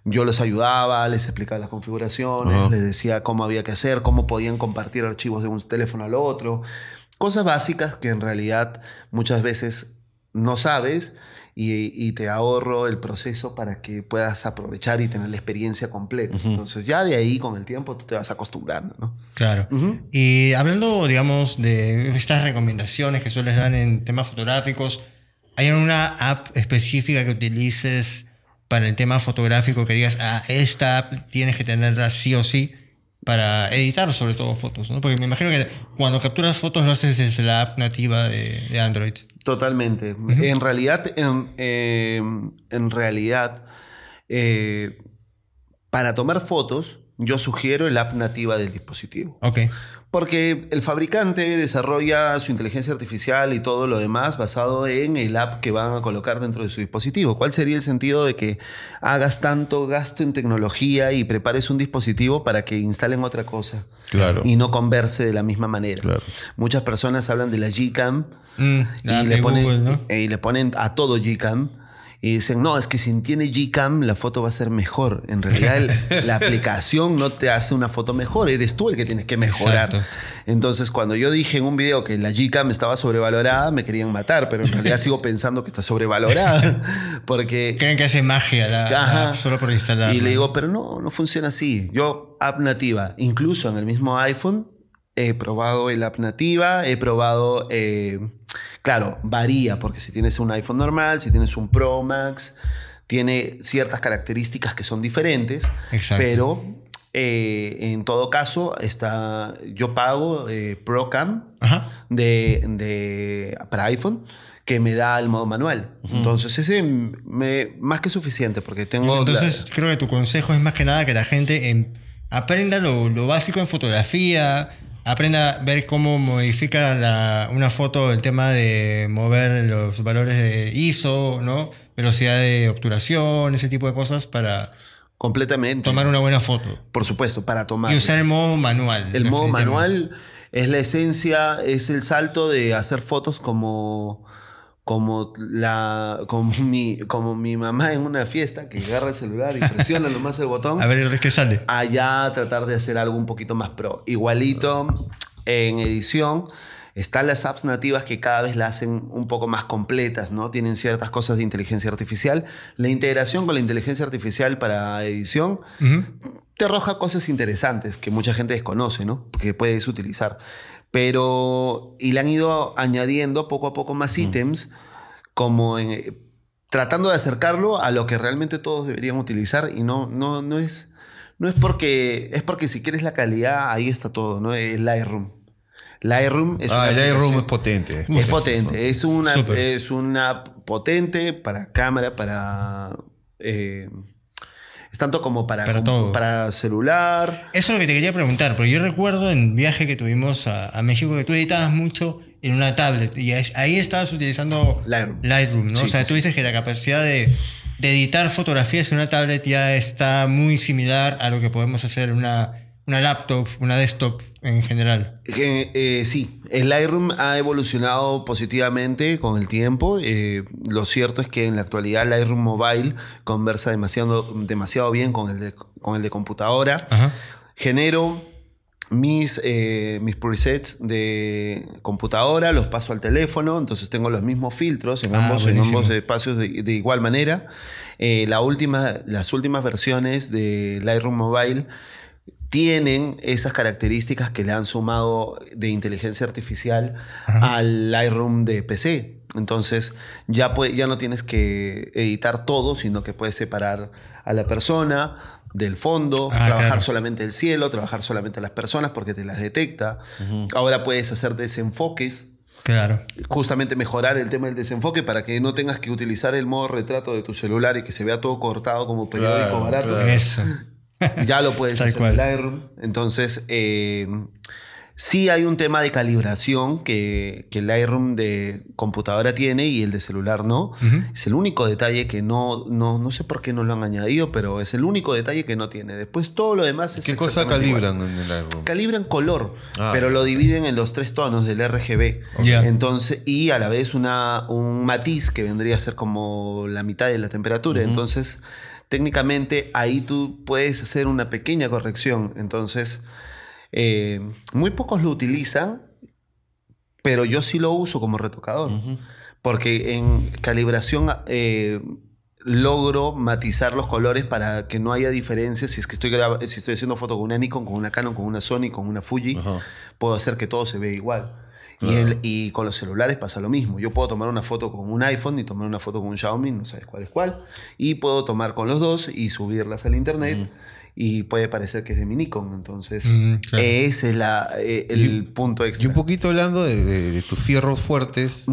yo los ayudaba, les explicaba las configuraciones, Ajá. les decía cómo había que hacer, cómo podían compartir archivos de un teléfono al otro. Cosas básicas que en realidad muchas veces no sabes y, y te ahorro el proceso para que puedas aprovechar y tener la experiencia completa. Entonces ya de ahí con el tiempo tú te vas acostumbrando, ¿no? Claro. Y hablando, digamos, de estas recomendaciones que sueles dar en temas fotográficos, ¿hay alguna app específica que utilices para el tema fotográfico que digas, ah, esta app tienes que tenerla sí o sí para editar sobre todo fotos, ¿no? Porque me imagino que cuando capturas fotos lo haces desde la app nativa de, de Android. Totalmente. En realidad, en, eh, en realidad, eh, para tomar fotos, yo sugiero el app nativa del dispositivo. Ok. Porque el fabricante desarrolla su inteligencia artificial y todo lo demás basado en el app que van a colocar dentro de su dispositivo. ¿Cuál sería el sentido de que hagas tanto gasto en tecnología y prepares un dispositivo para que instalen otra cosa? Claro. Y no converse de la misma manera. Claro. Muchas personas hablan de la Gcam Mm, y, de le ponen, Google, ¿no? y le ponen a todo Gcam. Y dicen, no, es que si tiene Gcam la foto va a ser mejor. En realidad el- la aplicación no te hace una foto mejor, eres tú el que tienes que mejorar. Exacto. Entonces cuando yo dije en un video que la Gcam estaba sobrevalorada, me querían matar, pero en realidad sigo pensando que está sobrevalorada. Porque Creen que hace magia la, la solo por instalarla. y le digo, pero no, no funciona así. Yo, app nativa, incluso en el mismo iPhone, he probado el app nativa, he probado, eh, claro, varía, porque si tienes un iPhone normal, si tienes un Pro Max, tiene ciertas características que son diferentes, Exacto. pero eh, en todo caso, está, yo pago eh, ProCam de, de- para iPhone que me da el modo manual. Entonces ese me, más que suficiente porque tengo... Entonces, creo que tu consejo es más que nada que la gente em, aprenda lo, lo básico en fotografía, aprenda a ver cómo modifica la- una foto el tema de mover los valores de ISO, ¿no? velocidad de obturación, ese tipo de cosas para completamente. tomar una buena foto. Por supuesto, para tomar. Y usar el modo manual. el modo manual es la esencia, es el salto de hacer fotos como como la como mi como mi mamá en una fiesta que agarra el celular y presiona nomás el botón A ver qué sale. allá tratar de hacer algo un poquito más pro. Igualito en edición están las apps nativas que cada vez la hacen un poco más completas, ¿no? Tienen ciertas cosas de inteligencia artificial. La integración con la inteligencia artificial para edición Ujú. te arroja cosas interesantes que mucha gente desconoce, ¿no? Que puedes utilizar. Pero, y le han ido añadiendo poco a poco más ítems, como en- tratando de acercarlo a lo que realmente todos deberían utilizar y no, no, no es, no es porque, es porque si quieres la calidad, ahí está todo, ¿no? El Lightroom. Lightroom es Ah, una Lightroom es potente. es potente, es una, Súper. es una potente para cámara, para... eh, es tanto como para, Para como- todo. para celular. Eso es lo que te quería preguntar, porque yo recuerdo en el viaje que tuvimos a, a México que tú editabas mucho en una tablet y ahí estabas utilizando Lightroom. ¿no? Sí, o sea, sí, tú dices que la capacidad de, de editar fotografías en una tablet ya está muy similar a lo que podemos hacer en una, una laptop, una desktop en general. Eh, eh, sí, el Lightroom ha evolucionado positivamente con el tiempo. Eh, lo cierto es que en la actualidad Lightroom Mobile conversa demasiado, demasiado bien con el de, con el de computadora. Ajá. Genero mis, eh, mis presets de computadora, los paso al teléfono, entonces tengo los mismos filtros en Ah, ambos, en ambos espacios de, de igual manera. Eh, la última, las últimas versiones de Lightroom Mobile tienen esas características que le han sumado de inteligencia artificial al Lightroom de PC. Entonces ya, puede- ya no tienes que editar todo, sino que puedes separar a la persona del fondo, Ah, trabajar claro. solamente el cielo, trabajar solamente las personas porque te las detecta. Ahora puedes hacer desenfoques Claro. justamente mejorar el tema del desenfoque para que no tengas que utilizar el modo retrato de tu celular y que se vea todo cortado como periódico Claro, barato. claro. Eso. Ya lo puedes hacer cual. en Lightroom. Entonces, eh, sí hay un tema de calibración que, que el Lightroom de computadora tiene y el de celular no. Es el único detalle que no, no, no sé por qué no lo han añadido, pero es el único detalle que no tiene. Después todo lo demás es ¿Qué cosa igual. calibran en el Lightroom? Calibran color, Ah, pero lo dividen en los tres tonos del RGB. Entonces, y a la vez una, un matiz que vendría a ser como la mitad de la temperatura. Entonces, técnicamente ahí tú puedes hacer una pequeña corrección. Entonces, eh, muy pocos lo utilizan, pero yo sí lo uso como retocador. Porque en calibración eh, logro matizar los colores para que no haya diferencias. Si es que estoy, si estoy haciendo foto con una Nikon, con una Canon, con una Sony, con una Fuji, Ajá. puedo hacer que todo se vea igual. Y, el- y con los celulares pasa lo mismo. Yo puedo tomar una foto con un iPhone y tomar una foto con un Xiaomi, no sabes cuál es cuál. Y puedo tomar con los dos y subirlas al internet. Y puede parecer que es de mi Nikon. Entonces, Mm, claro. ese es la, eh, el punto Y extra. un poquito hablando de, de- de tus fierros fuertes,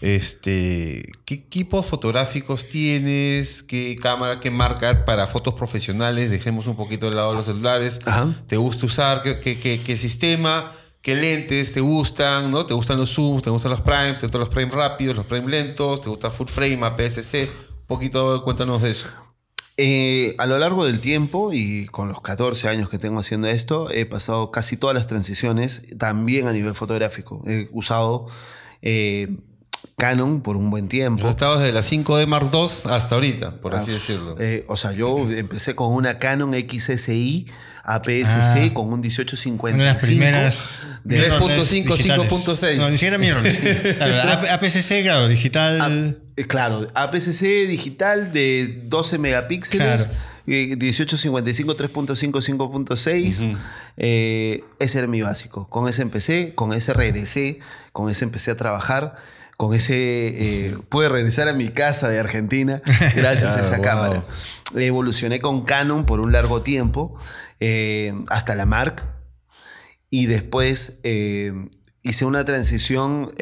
este, ¿qué equipos fotográficos tienes? ¿Qué cámara, qué marca para fotos profesionales? Dejemos un poquito de lado los celulares. Ajá. ¿Te gusta usar? ¿Qué, qué- qué- qué sistema? ¿Qué lentes te gustan? ¿no? ¿Te gustan los zooms? ¿Te gustan los primes? ¿Te gustan los primes rápidos? ¿Los primes lentos? ¿Te gusta full frame, APS-C? Un poquito, cuéntanos de eso. Eh, a lo largo del tiempo y con los 14 años que tengo haciendo esto, he pasado casi todas las transiciones, también a nivel fotográfico. He usado eh, Canon por un buen tiempo. Yo he estado desde la 5D Mark II hasta ahorita, por así Ah, decirlo. eh, o sea, yo empecé con una Canon XSI APS-C Ah. con un 1855. Una de las primeras. de- mirrorless 3.5, digitales. 5.6. No, ni siquiera mirrorless. Claro, AP- APS-C, claro, digital. Eh, Claro, APS-C digital de 12 megapíxeles, Claro. eh, 1855, 3.5, 5.6. eh, ese era mi básico. Con ese empecé, con ese regresé, con ese empecé a trabajar. Con ese eh, pude regresar a mi casa de Argentina gracias a Claro, esa wow. cámara. Evolucioné con Canon por un largo tiempo, eh, hasta la Mark. Y después eh, hice una transición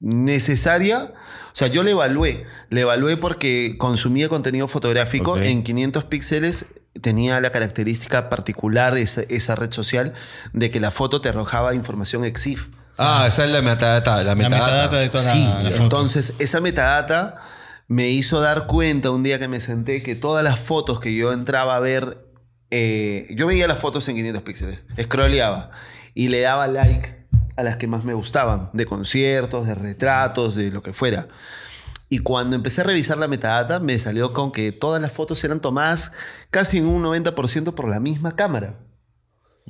necesaria. O sea, yo le evalué. Le evalué porque consumía contenido fotográfico en 500 píxeles. Tenía la característica particular, esa, esa red social, de que la foto te arrojaba información EXIF. Ah, esa es la metadata. La metadata. metadata de toda la- Sí, la foto. entonces esa metadata me hizo dar cuenta un día que me senté que todas las fotos que yo entraba a ver, eh, yo veía las fotos en 500 píxeles, scrolleaba y le daba like a las que más me gustaban, de conciertos, de retratos, de lo que fuera. Y cuando empecé a revisar la metadata, me salió con que todas las fotos eran tomadas casi en un 90% por la misma cámara.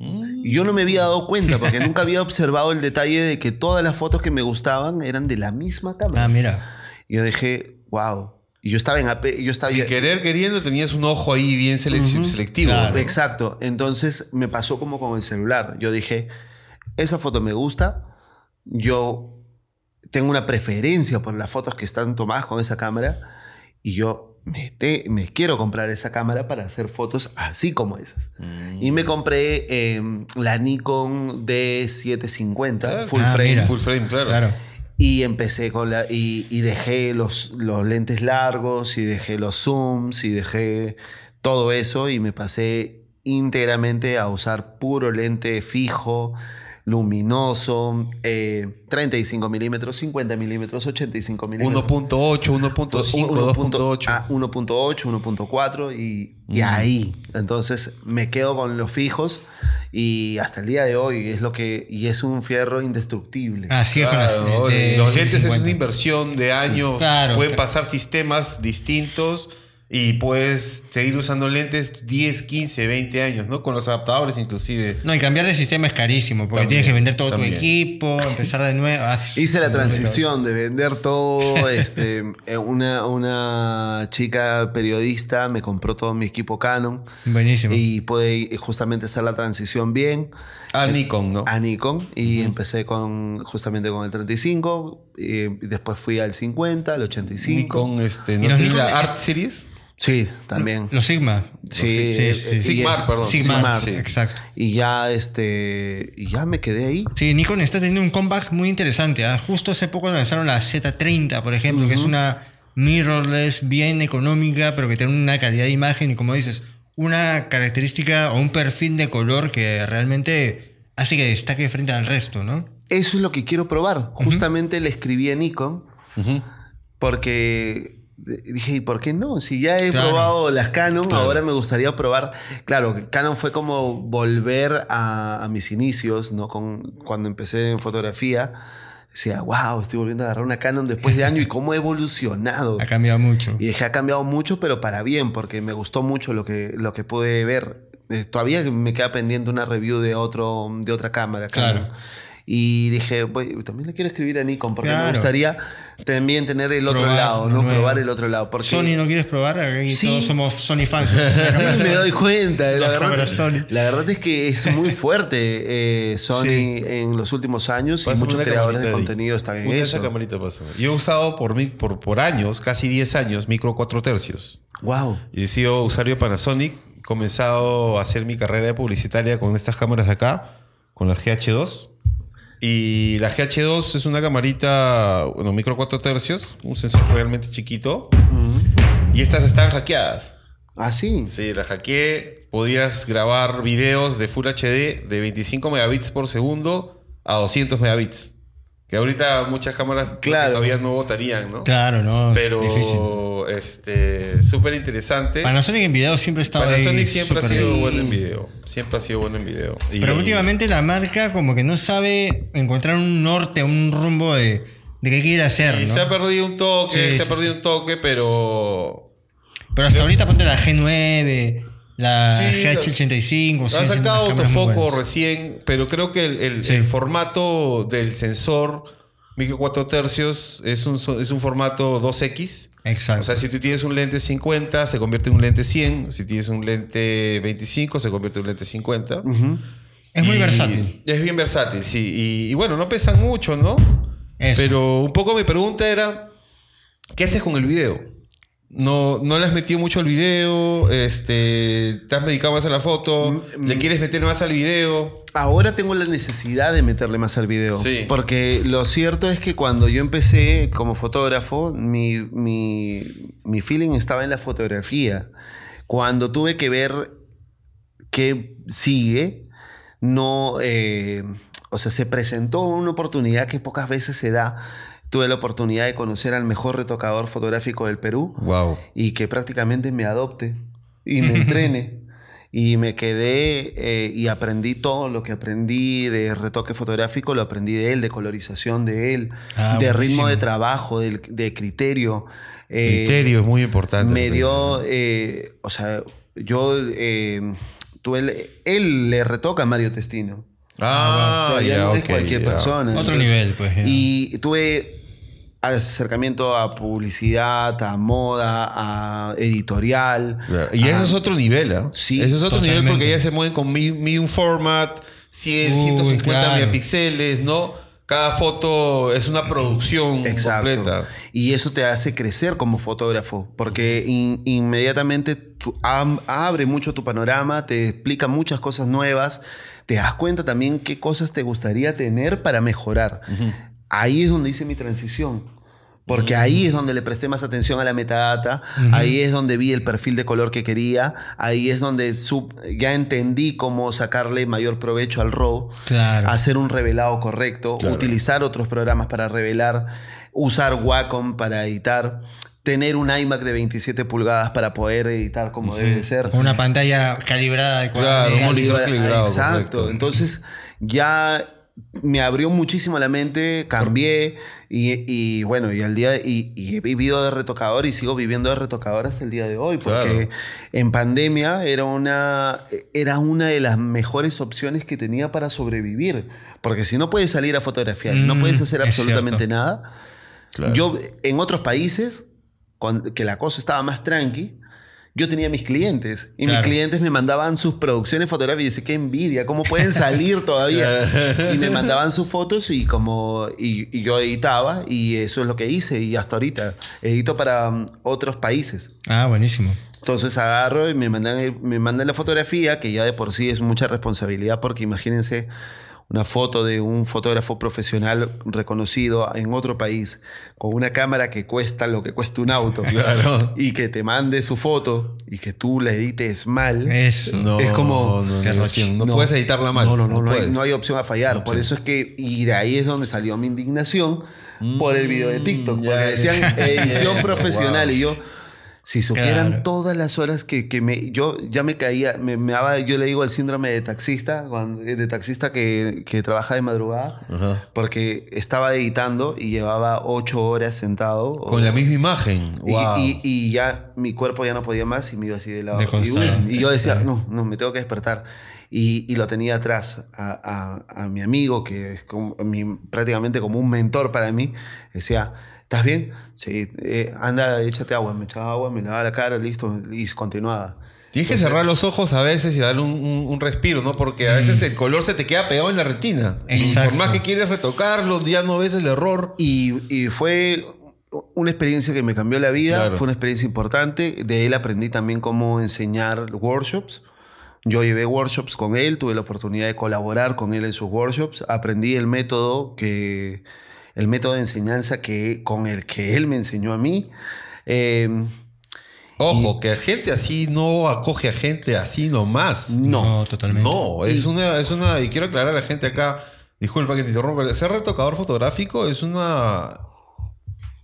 Y yo no me había dado cuenta porque nunca había observado el detalle de que todas las fotos que me gustaban eran de la misma cámara. Ah, mira. Y yo dije, wow. Y yo estaba en AP, yo estaba Sin querer queriendo tenías un ojo ahí bien selec- selectivo. Claro. ¿no? Exacto. Entonces me pasó como con el celular. Yo dije, esa foto me gusta. Yo tengo una preferencia por las fotos que están tomadas con esa cámara. Y yo me, te- me quiero comprar esa cámara para hacer fotos así como esas. Y me compré eh, la Nikon D750 Claro. full Ah, frame. mira. Full frame, claro. Claro. Y empecé con la. Y, y dejé los, los lentes largos, y dejé los zooms, y dejé todo eso, y me pasé íntegramente a usar puro lente fijo, luminoso, eh, 35 milímetros, 50 milímetros, 85 milímetros. 1.8, 1.5, 2.8. Ah, 1.8, 1.4 y, y ahí. Entonces me quedo con los fijos y hasta el día de hoy es lo que. Y es un fierro indestructible. Así es con las. Claro, de los lentes es 50. una inversión de años. claro. Pueden pasar sistemas distintos y puedes seguir usando lentes 10, 15, 20 años, ¿no? Con los adaptadores inclusive. No, y cambiar de sistema es carísimo, porque También, tienes que vender todo también. tu equipo, empezar de nuevo. Ah, Hice la transición de vender todo. Este, eh, una, una chica periodista me compró todo mi equipo Canon Buenísimo. y pude justamente hacer la transición bien Ah, Nikon, ¿no? a Nikon y empecé con justamente con el 35 y después fui al 50, al 85. Nikon, este, ¿Y ¿no los tiene Nikon la es- Art Series? Sí, también. Los Sigma. Sí, sí, eh, sí, es- Sigmar, perdón. Sigmar, Sigmar, sí. exacto. Y ya este y ya me quedé ahí. Sí, Nikon está teniendo un comeback muy interesante. ¿ah? Justo hace poco lanzaron la Z30, por ejemplo, que es una mirrorless bien económica, pero que tiene una calidad de imagen y, como dices, una característica o un perfil de color que realmente hace que destaque frente al resto, ¿no? Eso es lo que quiero probar. Justamente le escribí a Nikon porque dije, ¿y por qué no? Si ya he Claro. probado las Canon, Claro. ahora me gustaría probar. Claro, Canon fue como volver a, a mis inicios, ¿no? Con, cuando empecé en fotografía. Decía, wow, estoy volviendo a agarrar una Canon después de año y cómo he evolucionado. Ha cambiado mucho. Y dije, ha cambiado mucho, pero para bien, porque me gustó mucho lo que, lo que pude ver. Eh, todavía me queda pendiente una review de, otro, de otra cámara. Canon. Claro. Y dije, "Voy- también le quiero escribir a Nikon porque me Claro. gustaría también tener el otro Probar lado, ¿no? nuevo. Probar el otro lado. Porque Sony, ¿no quieres probar? Aquí Sí. todos somos Sony fans. Sí, me doy cuenta. La Las verdad, Sony. la verdad es que es muy fuerte eh, Sony Sí. en los últimos años y Pásame muchos una creadores de contenido están en eso. esa camarita. Yo he usado por, mi- por, por años, casi 10 años, micro 4 tercios. Wow. Y he sido usuario de Panasonic. He comenzado a hacer mi carrera de publicitaria con estas cámaras de acá, con la GH2. Y la GH2 es una camarita, bueno, micro 4 tercios, un sensor realmente chiquito. Y estas están hackeadas. Ah, sí. Sí, la hackeé. Podías grabar videos de Full HD de 25 megabits por segundo a 200 megabits. Que ahorita muchas cámaras Claro. todavía no votarían, ¿no? Claro, no. Pero difícil. este súper interesante. Panasonic en video siempre estaba Panasonic ahí siempre ha sido bien. bueno en video. Siempre ha sido bueno en video. Y- Pero últimamente la marca como que no sabe encontrar un norte, un rumbo de, de qué quiere hacer, y ¿no? se ha perdido un toque, Sí, se ha sí, perdido un toque, pero Pero hasta ahorita ponte la G9, la Sí, GH85. Han sí, son sacado autofoco recién, pero creo que el, el- Sí. el formato del sensor micro 4 tercios es un, es un formato 2X. Exacto. O sea, si tú tienes un lente 50, se convierte en un lente 100. Si tienes un lente 25, se convierte en un lente 50. es muy versátil. Es bien versátil, sí. Y, y bueno, no pesan mucho, ¿no? Eso. Pero un poco mi pregunta era, ¿qué haces con el video? No, no le has metido mucho al video, este, te has dedicado más a la foto, Mm, le quieres meter más al video. Ahora tengo la necesidad de meterle más al video. Sí. Porque lo cierto es que cuando yo empecé como fotógrafo, mi, mi, mi feeling estaba en la fotografía. Cuando tuve que ver qué sigue, no. eh, o sea, se presentó una oportunidad que pocas veces se da. Tuve la oportunidad de conocer al mejor retocador fotográfico del Perú Wow. y que prácticamente me adopte y me entrene. Y me quedé eh, y aprendí todo lo que aprendí de retoque fotográfico, lo aprendí de él, de colorización de él, Ah, de ritmo buenísimo. de trabajo, del- de, criterio. Eh, Criterio es muy importante. me dio, eh, o sea, yo eh, tuve el- él le retoca a Mario Testino. Ah, O sea, ya ya, no es ok, cualquier ya. persona. Otro nivel, pues, ya. Y tuve acercamiento a publicidad, a moda, a editorial. Claro. Y eso a- es otro nivel, ¿ah? Sí, Eso es otro nivel porque ya se mueven con mi- medium format, 100, Uy, 150 claro. megapíxeles, ¿no? Cada foto es una producción Exacto. completa. Y eso te hace crecer como fotógrafo, porque in- inmediatamente am- abre mucho tu panorama, te explica muchas cosas nuevas, te das cuenta también qué cosas te gustaría tener para mejorar. Ahí es donde hice mi transición. Porque ahí es donde le presté más atención a la metadata, ahí es donde vi el perfil de color que quería, ahí es donde sub- ya entendí cómo sacarle mayor provecho al RAW, Claro. hacer un revelado correcto, Claro. utilizar otros programas para revelar, usar Wacom para editar, tener un iMac de 27 pulgadas para poder editar como debe de ser. Una pantalla calibrada de Claro, un monitor equilibrado, Exacto. correcto. Entonces ya me abrió muchísimo la mente, cambié y, y bueno, y al día y, y he vivido de retocador y sigo viviendo de retocador hasta el día de hoy porque Claro. en pandemia era una era una de las mejores opciones que tenía para sobrevivir, porque si no puedes salir a fotografiar, no Mm, puedes hacer absolutamente nada. Claro. Yo en otros países con- que la cosa estaba más tranqui, yo tenía mis clientes y mis clientes me mandaban sus producciones fotográficas y yo decía, qué envidia, ¿cómo pueden salir todavía? y me mandaban sus fotos y como y, y yo editaba y eso es lo que hice y hasta ahorita edito para mm, otros países. Ah, buenísimo. Entonces agarro y me mandan, me mandan la fotografía, que ya de por sí es mucha responsabilidad, porque imagínense una foto de un fotógrafo profesional reconocido en otro país, con una cámara que cuesta lo que cuesta un auto, Claro. y que te mande su foto y que tú la edites mal. Eso. No, Es como- no, puedes editarla mal. No, no, no, no, hay, no hay opción a fallar. Por eso es que, y de ahí es donde salió mi indignación por el video de TikTok. ya, Porque decían edición profesional wow. y yo, Si supieran Claro. todas las horas que, que me, yo ya me caía, me, me daba, yo le digo el síndrome de taxista, de taxista que, que trabaja de madrugada, Ajá. porque estaba editando y llevaba ocho horas sentado. Con o- la misma imagen. y, Wow. y- y ya mi cuerpo ya no podía más y me iba así de lado. De Y, costado. y yo decía, no, no, me tengo que despertar. Y, y lo tenía atrás a, a- a mi amigo, que es como mi- prácticamente como un mentor para mí. Decía, ¿estás bien? Sí, eh, anda, échate agua. Me echaba agua, me lavaba la cara, listo, y continuaba. Tienes que cerrar los ojos a veces y darle un, un- un respiro, ¿no? Porque a veces el color se te queda pegado en la retina. Y Exacto. por más que quieres retocarlo, ya no ves el error. Y, y fue una experiencia que me cambió la vida, Claro. fue una experiencia importante. De él aprendí también cómo enseñar workshops. Yo llevé workshops con él, tuve la oportunidad de colaborar con él en sus workshops. Aprendí el método que el método de enseñanza que con el que él me enseñó a mí. Eh, Ojo, que gente así no acoge a gente así nomás. no, totalmente. No, es una, es una, y quiero aclarar a la gente acá, disculpa que te interrumpa, ser retocador fotográfico es una,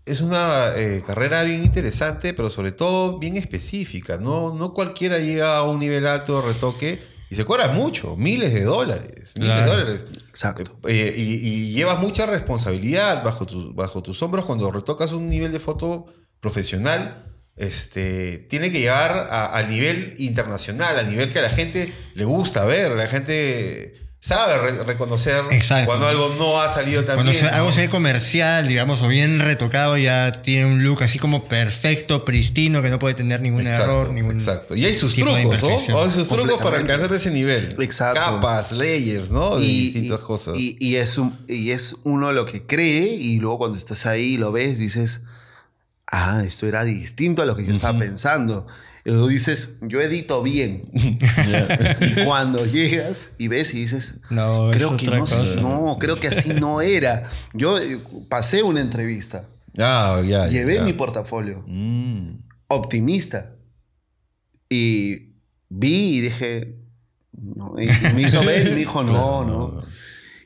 es una eh, carrera bien interesante, pero sobre todo bien específica. No, no cualquiera llega a un nivel alto de retoque y se cobra mucho, miles de dólares, miles de dólares. exacto. Eh, y, y llevas mucha responsabilidad bajo, tus bajo tus hombros cuando retocas un nivel de foto profesional. Este, tiene que llegar al nivel internacional, al nivel que a la gente le gusta ver, la gente sabe re- reconocer Exacto. cuando algo no ha salido tan Cuando bien. ¿no? algo se ve comercial, digamos, o bien retocado, ya tiene un look así como perfecto, pristino, que no puede tener ningún Exacto, error, ningún exacto. Y hay sus trucos, ¿no? Hay sus trucos para alcanzar ese nivel. Exacto. Capas, layers, ¿no? De distintas cosas. Y, y es un- y es uno lo que cree y luego cuando estás ahí y lo ves dices, ah, esto era distinto a lo que yo estaba pensando. Y luego dices, yo edito bien. y cuando llegas y ves y dices, No, creo que no, cosa. no, creo que así no era. Yo eh, pasé una entrevista, Ah, ya, ya, llevé ya. mi portafolio, Mm. optimista. Y vi y dije, no, y me hizo ver y me dijo, no, no.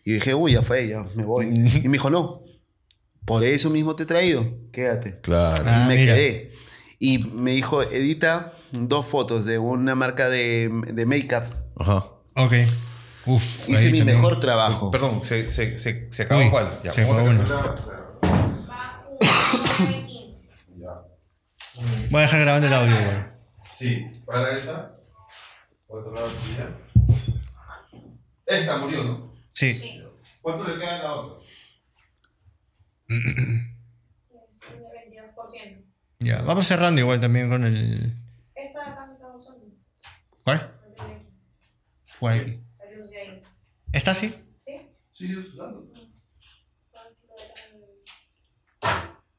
Y dije, uy, ya fue, ya me voy. Y me dijo, no, por eso mismo te he traído, quédate. Claro. Ah, y me mira. quedé. Y me dijo, edita dos fotos de una marca de, de make-up. Ajá. Ok. Uf. Hice mi también. mejor trabajo. Perdón, se, se, se, se acabó Uy, cuál. Ya, se vamos a acabó cambiar. Va 1 de 15. Voy a dejar grabando el audio, güey. Sí, para esa. Otro lado tuya. Esta murió, ¿no? Sí. Sí. ¿Cuánto le queda a la otra? Es de 22%. Ya. Vamos cerrando igual también con el. Esta de acá no está usando. ¿Cuál? De aquí. ¿Está así? ¿Sí? Sí, usando.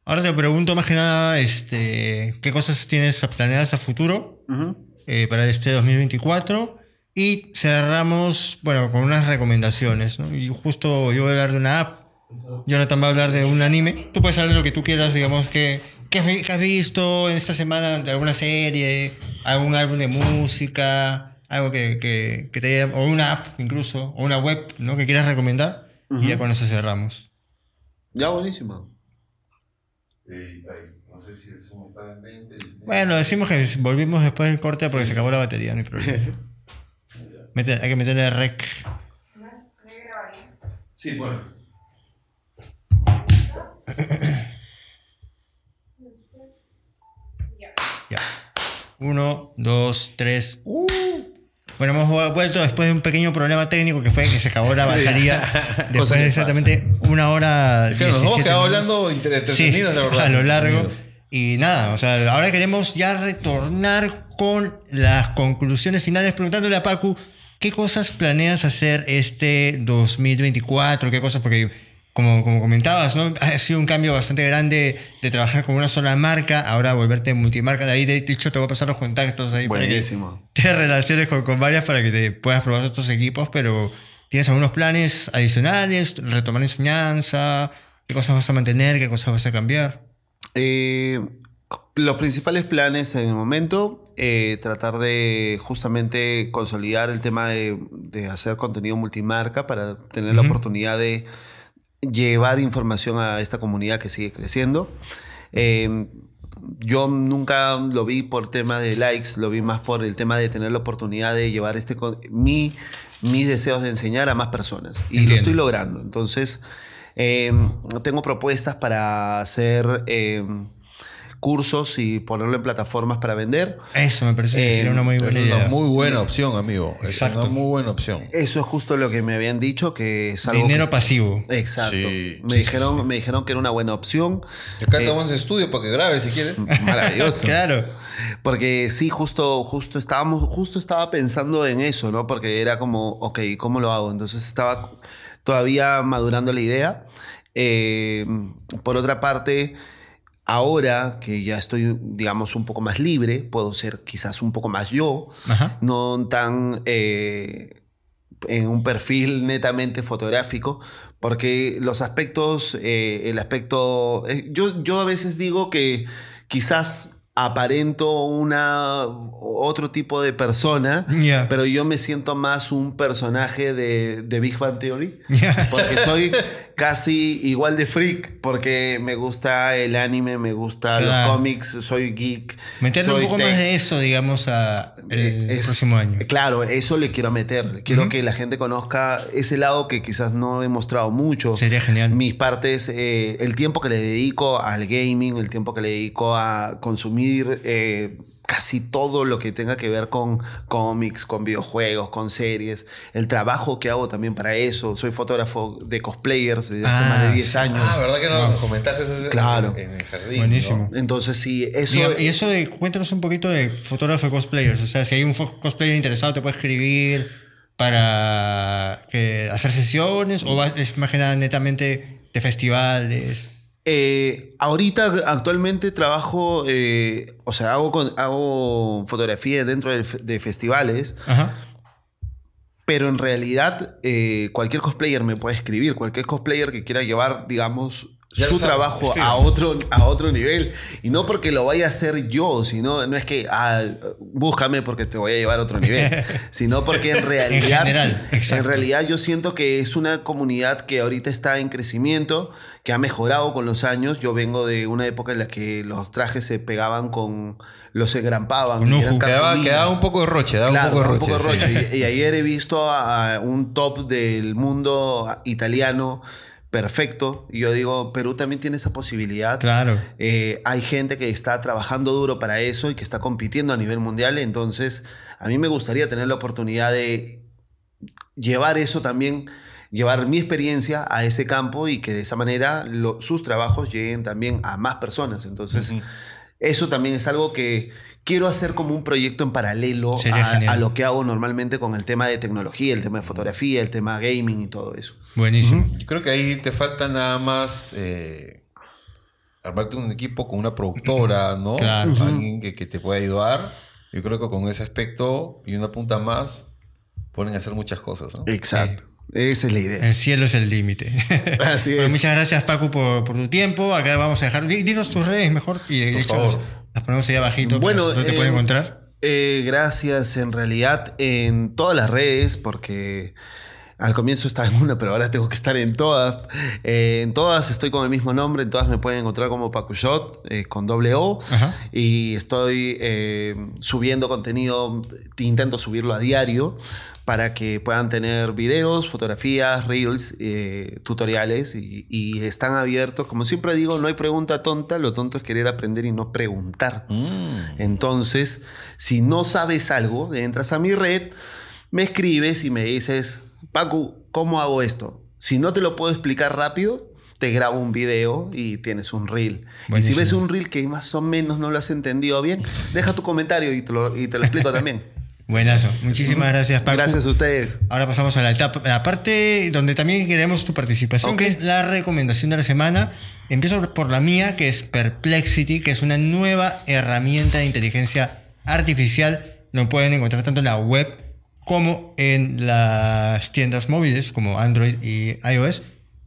Ahora te pregunto más que nada, este, ¿qué cosas tienes planeadas a futuro Ujú. eh, para este 2024? Y cerramos, bueno, con unas recomendaciones, ¿no? Y justo yo voy a hablar de una app, Jonathan va a hablar de un anime. Tú puedes hablar de lo que tú quieras, digamos, que, que has, visto en esta semana de alguna serie, algún álbum de música, algo que, que, que te haya- o una app incluso, o una web, ¿no? Que quieras recomendar. Y ya con eso cerramos. Ya, buenísimo. Eh, no sé si el Zoom está en 20. 19. Bueno, decimos que volvimos después del corte porque se acabó la batería, no hay problema. Mete- hay que meterle rec. Sí, bueno. Ya. Ya. Uno, dos, tres. Bueno, hemos vu- vuelto después de un pequeño problema técnico que fue que se acabó la batería. Después de exactamente una hora. Es que nos hemos 17 quedado hablando Sí, la verdad. a lo largo. Y nada, o sea, ahora queremos ya retornar con las conclusiones finales preguntándole a Pacu, ¿qué cosas planeas hacer este 2024? ¿Qué cosas? Porque como, como comentabas, ¿no? Ha sido un cambio bastante grande de trabajar con una sola marca, ahora volverte multimarca. De ahí, de hecho, te voy a pasar los contactos ahí para que Buenísimo. te relaciones con, con varias para que te puedas probar estos equipos, pero ¿tienes algunos planes adicionales? ¿Retomar enseñanza? ¿Qué cosas vas a mantener? ¿Qué cosas vas a cambiar? Eh, los principales planes en el momento, eh, tratar de justamente consolidar el tema de, de hacer contenido multimarca para tener la oportunidad de llevar información a esta comunidad que sigue creciendo. Eh, yo nunca lo vi por tema de likes, lo vi más por el tema de tener la oportunidad de llevar este mi, mis deseos de enseñar a más personas. Y lo estoy logrando. Entonces, eh, tengo propuestas para hacer eh, cursos y ponerlo en plataformas para vender. Eso me parece que Eh, sería una muy Es buena una idea. muy buena opción, amigo. Es Exacto. una muy buena opción. Eso es justo lo que me habían dicho, que es algo Dinero que- pasivo. Exacto. Sí, me, sí, dijeron, me dijeron que era una buena opción. Acá Eh, tenemos estudio para que grabes si quieres. Maravilloso. Claro. Porque sí, justo, justo estábamos, justo estaba pensando en eso, ¿no? Porque era como, ok, ¿cómo lo hago? Entonces estaba todavía madurando la idea. Eh, por otra parte, ahora que ya estoy, digamos, un poco más libre, puedo ser quizás un poco más yo, Ajá. no tan eh, en un perfil netamente fotográfico, porque los aspectos, eh, el aspecto, eh, yo, yo a veces digo que quizás aparento una otro tipo de persona, pero yo me siento más un personaje de, de Big Bang Theory, porque soy casi igual de freak, porque me gusta el anime, me gusta Claro. los cómics, soy geek. Meterle un poco tech. más de eso, digamos, a el Eh, es- próximo año. Claro, eso le quiero meter. Quiero que la gente conozca ese lado que quizás no he mostrado mucho. Sería genial. Mis partes, eh, el tiempo que le dedico al gaming, el tiempo que le dedico a consumir eh, casi todo lo que tenga que ver con cómics, con videojuegos, con series. El trabajo que hago también para eso. Soy fotógrafo de cosplayers desde hace Ah, más de 10 sí. años. Ah, ¿verdad que no? Comentaste eso en- Claro. en, el jardín. Buenísimo. ¿no? Entonces sí, eso... Y eso de, cuéntanos un poquito de fotógrafo de cosplayers. O sea, si hay un cosplayer interesado, te puede escribir para que, hacer sesiones o va- es más que nada netamente de festivales. Eh, ahorita actualmente trabajo, eh, o sea, hago, con- hago fotografía dentro de, fe- de festivales, Ajá. pero en realidad eh, cualquier cosplayer me puede escribir, cualquier cosplayer que quiera llevar, digamos, Ya su trabajo a otro, a otro nivel. Y no porque lo vaya a hacer yo, sino, no es que, ah, búscame porque te voy a llevar a otro nivel, sino porque en realidad, general, exacto. en realidad yo siento que es una comunidad que ahorita está en crecimiento, que ha mejorado con los años. Yo vengo de una época en la que los trajes se pegaban con, los engrampaban. Eran Quedaba, quedaba un poco de roche, daba Claro, un poco de un roche. poco sí. Y, y ayer he visto a, a un top del mundo italiano perfecto. Y yo digo, Perú también tiene esa posibilidad. Claro. Eh, hay gente que está trabajando duro para eso y que está compitiendo a nivel mundial. Entonces, a mí me gustaría tener la oportunidad de llevar eso también, llevar mi experiencia a ese campo y que de esa manera lo- sus trabajos lleguen también a más personas. Entonces, eso también es algo que quiero hacer como un proyecto en paralelo a, lo que hago normalmente con el tema de tecnología, el tema de fotografía, el tema gaming y todo eso. Buenísimo. Yo creo que ahí te falta nada más eh, armarte un equipo con una productora, ¿no? Claro. Alguien que, que te pueda ayudar. Yo creo que con ese aspecto y una punta más pueden hacer muchas cosas, ¿no? Exacto. Esa es la idea. El cielo es el límite. Así Bueno, es. muchas gracias, Paco, por, por tu tiempo. Acá vamos a dejar. di- Dinos tus redes mejor y Por favor. Las, ponemos ahí abajito. Bueno, ¿Dónde te eh, pueden encontrar? Eh, gracias, en realidad, en todas las redes, porque al comienzo estaba en una, pero ahora tengo que estar en todas. Eh, en todas estoy con el mismo nombre, en todas me pueden encontrar como Pacushot, eh, con doble O. Ajá. Y estoy eh, subiendo contenido, intento subirlo a diario para que puedan tener videos, fotografías, reels, eh, tutoriales y, y están abiertos. Como siempre digo, no hay pregunta tonta, lo tonto es querer aprender y no preguntar. Mm. Entonces, si no sabes algo, entras a mi red, me escribes y me dices, Paco, ¿cómo hago esto? Si no te lo puedo explicar rápido, te grabo un video y tienes un reel. Y si ves un reel que más o menos no lo has entendido bien, deja tu comentario y te lo, y te lo explico también. Buenazo. Muchísimas gracias, Paco. Gracias a ustedes. Ahora pasamos a la etapa, la parte donde también queremos tu participación, que es la recomendación de la semana. Empiezo por la mía, que es Perplexity, que es una nueva herramienta de inteligencia artificial. Lo pueden encontrar tanto en la web como en las tiendas móviles, como Android y iOS.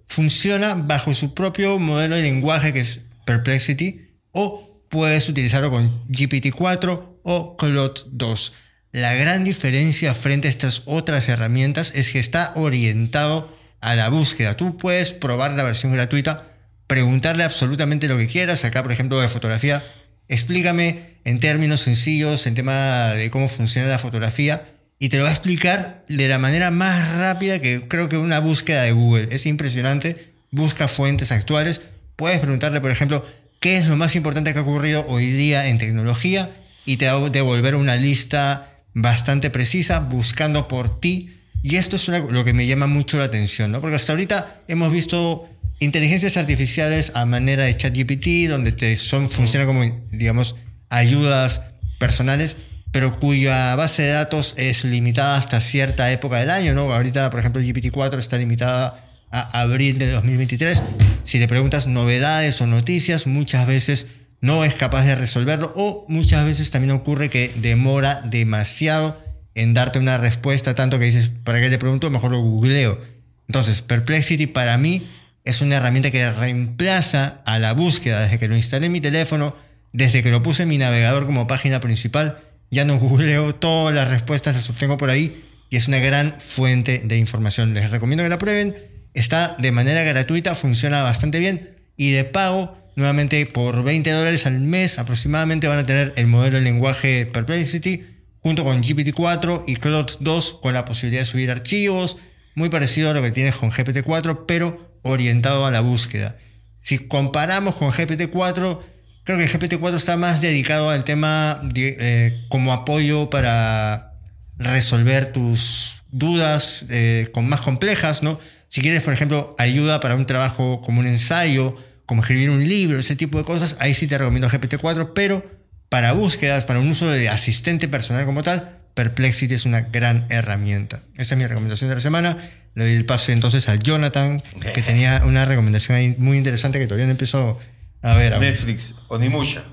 Funciona bajo su propio modelo de lenguaje, que es Perplexity, o puedes utilizarlo con GPT-4 o Claude 2. La gran diferencia frente a estas otras herramientas es que está orientado a la búsqueda. Tú puedes probar la versión gratuita, preguntarle absolutamente lo que quieras. Acá, por ejemplo, de fotografía, explícame en términos sencillos, en tema de cómo funciona la fotografía, y te lo va a explicar de la manera más rápida que creo que una búsqueda de Google. Es impresionante, busca fuentes actuales, puedes preguntarle, por ejemplo, qué es lo más importante que ha ocurrido hoy día en tecnología, y te va a devolver una lista bastante precisa, buscando por ti. Y esto es lo que me llama mucho la atención, ¿no? Porque hasta ahorita hemos visto inteligencias artificiales a manera de ChatGPT, donde te son, funcionan como, digamos, ayudas personales, pero cuya base de datos es limitada hasta cierta época del año, ¿no? Ahorita, por ejemplo, GPT-4 está limitada a abril de 2023. Si le preguntas novedades o noticias, muchas veces no es capaz de resolverlo o muchas veces también ocurre que demora demasiado en darte una respuesta, tanto que dices, ¿para qué le pregunto? Mejor lo googleo. Entonces, Perplexity para mí es una herramienta que reemplaza a la búsqueda desde que lo instalé en mi teléfono, desde que lo puse en mi navegador como página principal, ya no googleo, todas las respuestas las obtengo por ahí y es una gran fuente de información. Les recomiendo que la prueben, está de manera gratuita, funciona bastante bien y de pago, nuevamente por 20 dólares al mes aproximadamente van a tener el modelo de lenguaje Perplexity junto con GPT-4 y Claude 2 con la posibilidad de subir archivos, muy parecido a lo que tienes con GPT-4, pero orientado a la búsqueda. Si comparamos con GPT-4, creo que GPT-4 está más dedicado al tema de, eh, como apoyo para resolver tus dudas eh, con más complejas, ¿no? Si quieres, por ejemplo, ayuda para un trabajo como un ensayo, como escribir un libro, ese tipo de cosas, ahí sí te recomiendo GPT-4, pero para búsquedas, para un uso de asistente personal como tal, Perplexity es una gran herramienta. Esa es mi recomendación de la semana. Le doy el pase entonces a Jonathan, que tenía una recomendación ahí muy interesante que todavía no empezó a ver. aún. Netflix, Onimusha.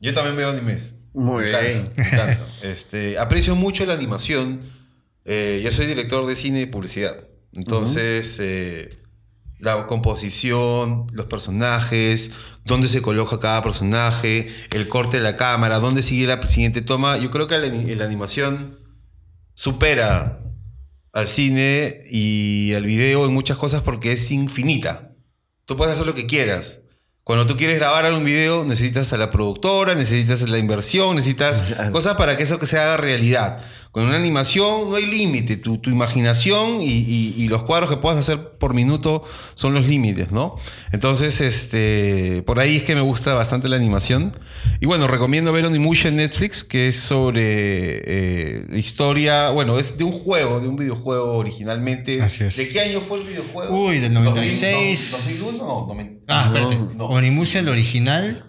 Yo también veo animes. Muy Me encanta, bien. me encanta. Este, aprecio mucho la animación. Eh, yo soy director de cine y publicidad. Entonces, eh, la composición, los personajes, dónde se coloca cada personaje, el corte de la cámara, dónde sigue la siguiente toma. Yo creo que la, la animación supera al cine y al video en muchas cosas porque es infinita. Tú puedes hacer lo que quieras. Cuando tú quieres grabar algún video, necesitas a la productora, necesitas la inversión, necesitas cosas para que eso que se haga realidad. Con una animación no hay límite, tu, tu imaginación y, y- y los cuadros que puedas hacer por minuto son los límites, ¿no? Entonces, este, por ahí es que me gusta bastante la animación. Y bueno, recomiendo ver Onimusha en Netflix, que es sobre eh, la historia, bueno, es de un juego, de un videojuego originalmente. Así es. ¿De qué año fue el videojuego? Uy, del 96. 2001 o 2000. Ah, espérate. no. Onimusha, el original.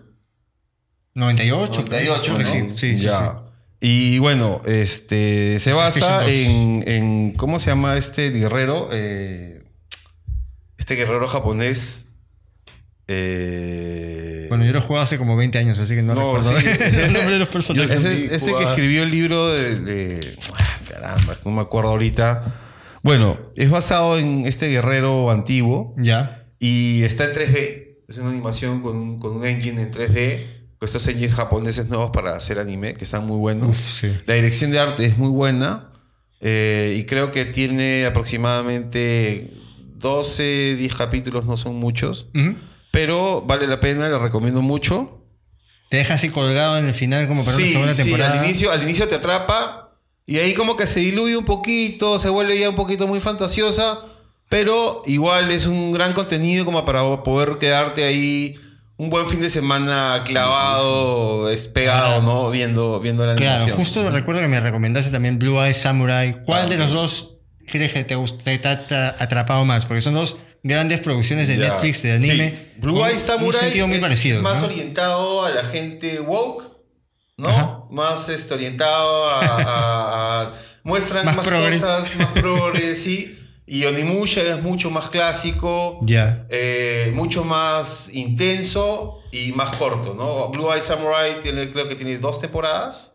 98. 98, creo ¿no? sí, sí, Ya. Y bueno, este se basa en, en- ¿cómo se llama este guerrero? Eh, este guerrero japonés. eh, Bueno, yo lo jugaba hace como 20 años, así que no, No, recuerdo sí. el nombre de los personajes. Ese- este que escribió el libro de, de- ah, caramba, no me acuerdo ahorita. Bueno, es basado en este guerrero antiguo. Ya. Y está en 3D. Es una animación con un, con un engine en 3D. Con estos engines japoneses nuevos para hacer anime, que están muy buenos. Uf, sí. La dirección de arte es muy buena. eh, y creo que tiene aproximadamente 12, 10 capítulos, no son muchos. Ujú. Pero vale la pena, la recomiendo mucho. Te deja así colgado en el final como para Sí, una segunda sí, temporada. al inicio, al inicio te atrapa. Y ahí como que se diluye un poquito, se vuelve ya un poquito muy fantasiosa. Pero igual es un gran contenido como para poder quedarte ahí un buen fin de semana clavado, es pegado, ¿no? Viendo, viendo la Claro, animación. justo recuerdo que me recomendaste también Blue Eye Samurai. ¿Cuál de los dos crees que te, te ha tra- atrapado más? Porque son dos grandes producciones de Ya. Netflix, de anime. Sí. Blue Eye Samurai Un sentido muy es parecido. más ¿no? orientado a la gente woke, ¿no? Ajá. Más este, orientado a... a- a- muestran Más cosas, más progres, sí. Y Onimusha es mucho más clásico. Ya. eh, mucho más intenso y más corto, ¿no? Blue Eye Samurai tiene, creo que tiene dos temporadas.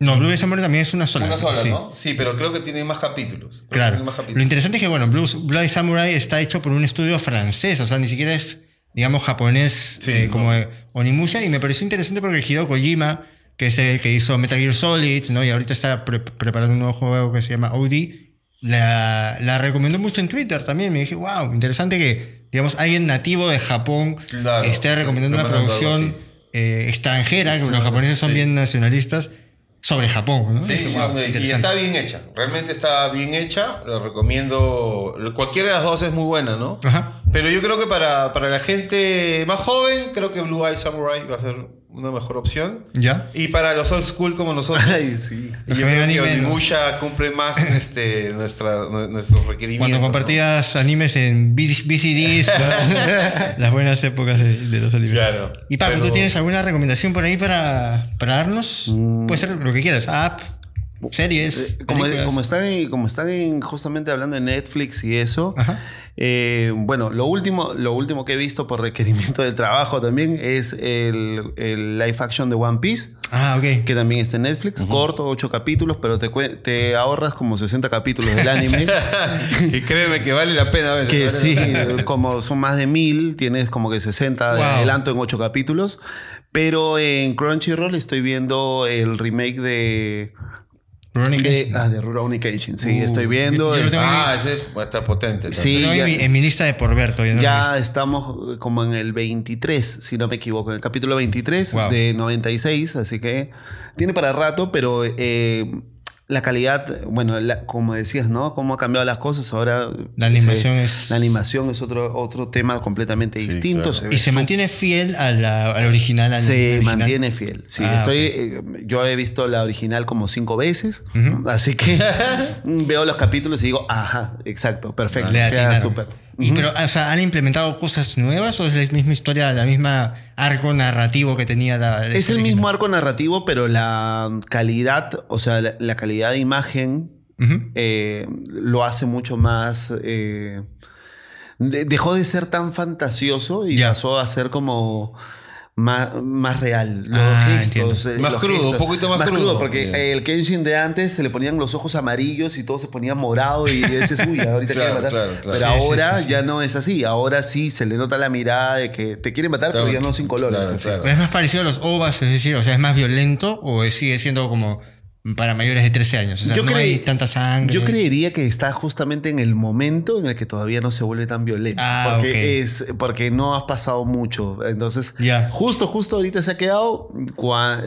No, Blue Eye Samurai también es una sola. Una sola, sí. ¿no? Sí, pero creo que tiene más capítulos. Claro. más Lo capítulos. interesante es que, bueno, Blue, Blue Eye Samurai está hecho por un estudio francés, o sea, ni siquiera es, digamos, japonés Sí, eh, no. como eh, Onimusha, y me pareció interesante porque Hideo Kojima, que es el que hizo Metal Gear Solid, ¿no? Y ahorita está pre- preparando un nuevo juego que se llama OD, la, la recomendó mucho en Twitter también. Me dije, wow, interesante que, digamos, alguien nativo de Japón Claro, esté recomendando una producción eh, extranjera, que los japoneses son Sí. bien nacionalistas, sobre Japón, ¿no? Sí, wow, y está bien hecha. Realmente está bien hecha. Lo recomiendo. Cualquiera de las dos es muy buena, ¿no? Ajá. Pero yo creo que para, para la gente más joven, creo que Blue Eye Samurai va a ser una mejor opción. ¿Ya? Y para los old school como nosotros, Ay, sí. Los yo creo que ¿no? Onimusha cumple más este, nuestra, nu- nuestros requerimientos. Cuando ¿no? compartías animes en VCDs, ¿no? las buenas épocas de, de los animes. Claro. Y Pablo, Pero- ¿tú tienes alguna recomendación por ahí para, para darnos? Puede ser lo que quieras, app, series, Eh, Como, como están, en- como están en- justamente hablando de Netflix y eso, eh, bueno, lo último, lo último que he visto por requerimiento del trabajo también es el, el live action de One Piece, Ah, ok. que también está en Netflix, corto, 8 capítulos, pero te, te ahorras como 60 capítulos del anime. Y créeme que vale la pena a veces. Que vale sí, como son más de mil, tienes como que 60 de adelanto en 8 capítulos. Pero en Crunchyroll estoy viendo el remake de. Rurouni Kenshin. ah, de Rurouni Kenshin. Sí, Uh, estoy viendo. yo- yo lo el- tengo- Ah, ese está potente. Sí. Lo tengo en, ya- mi, en mi lista de por ver todavía. no lo he ya visto. estamos como en el 23, si no me equivoco, en el capítulo 23 Wow. de 96, así que tiene para rato, pero eh, la calidad, bueno, la- como decías, ¿no? Cómo ha cambiado las cosas ahora. La animación es- La animación es otro, otro tema completamente distinto. claro. Y se mantiene fiel a la- al original. al Se original. mantiene fiel. Sí, Ah, estoy. eh, yo he visto la original como cinco veces, así que veo los capítulos y digo, ajá, exacto, perfecto, queda súper. Y pero, o sea, ¿han implementado cosas nuevas o es la misma historia, la misma arco narrativo que tenía la... la Es el mismo arco narrativo, pero la calidad, o sea, la, la calidad de imagen eh, lo hace mucho más. eh, de- dejó de ser tan fantasioso y pasó a ser como. Más, más real. Los Ah, gestos, eh, Más los crudo, un poquito más crudo. porque el Kenshin de antes se le ponían los ojos amarillos y todo se ponía morado y dices, uy, ahorita Claro, quiere matar. claro, claro. Pero Sí, ahora sí, sí. ya no es así. Ahora sí se le nota la mirada de que te quiere matar, pero ya no sin colores. claro, así. claro. ¿Es más parecido a los OVAs, es decir, o sea, es más violento o es- sigue siendo como para mayores de 13 años? O sea, Yo no creí- hay tanta sangre. Yo creería que está justamente en el momento en el que todavía no se vuelve tan violento. Ah, porque, ok. es, porque no has pasado mucho. Entonces, Ya. justo, justo ahorita se ha quedado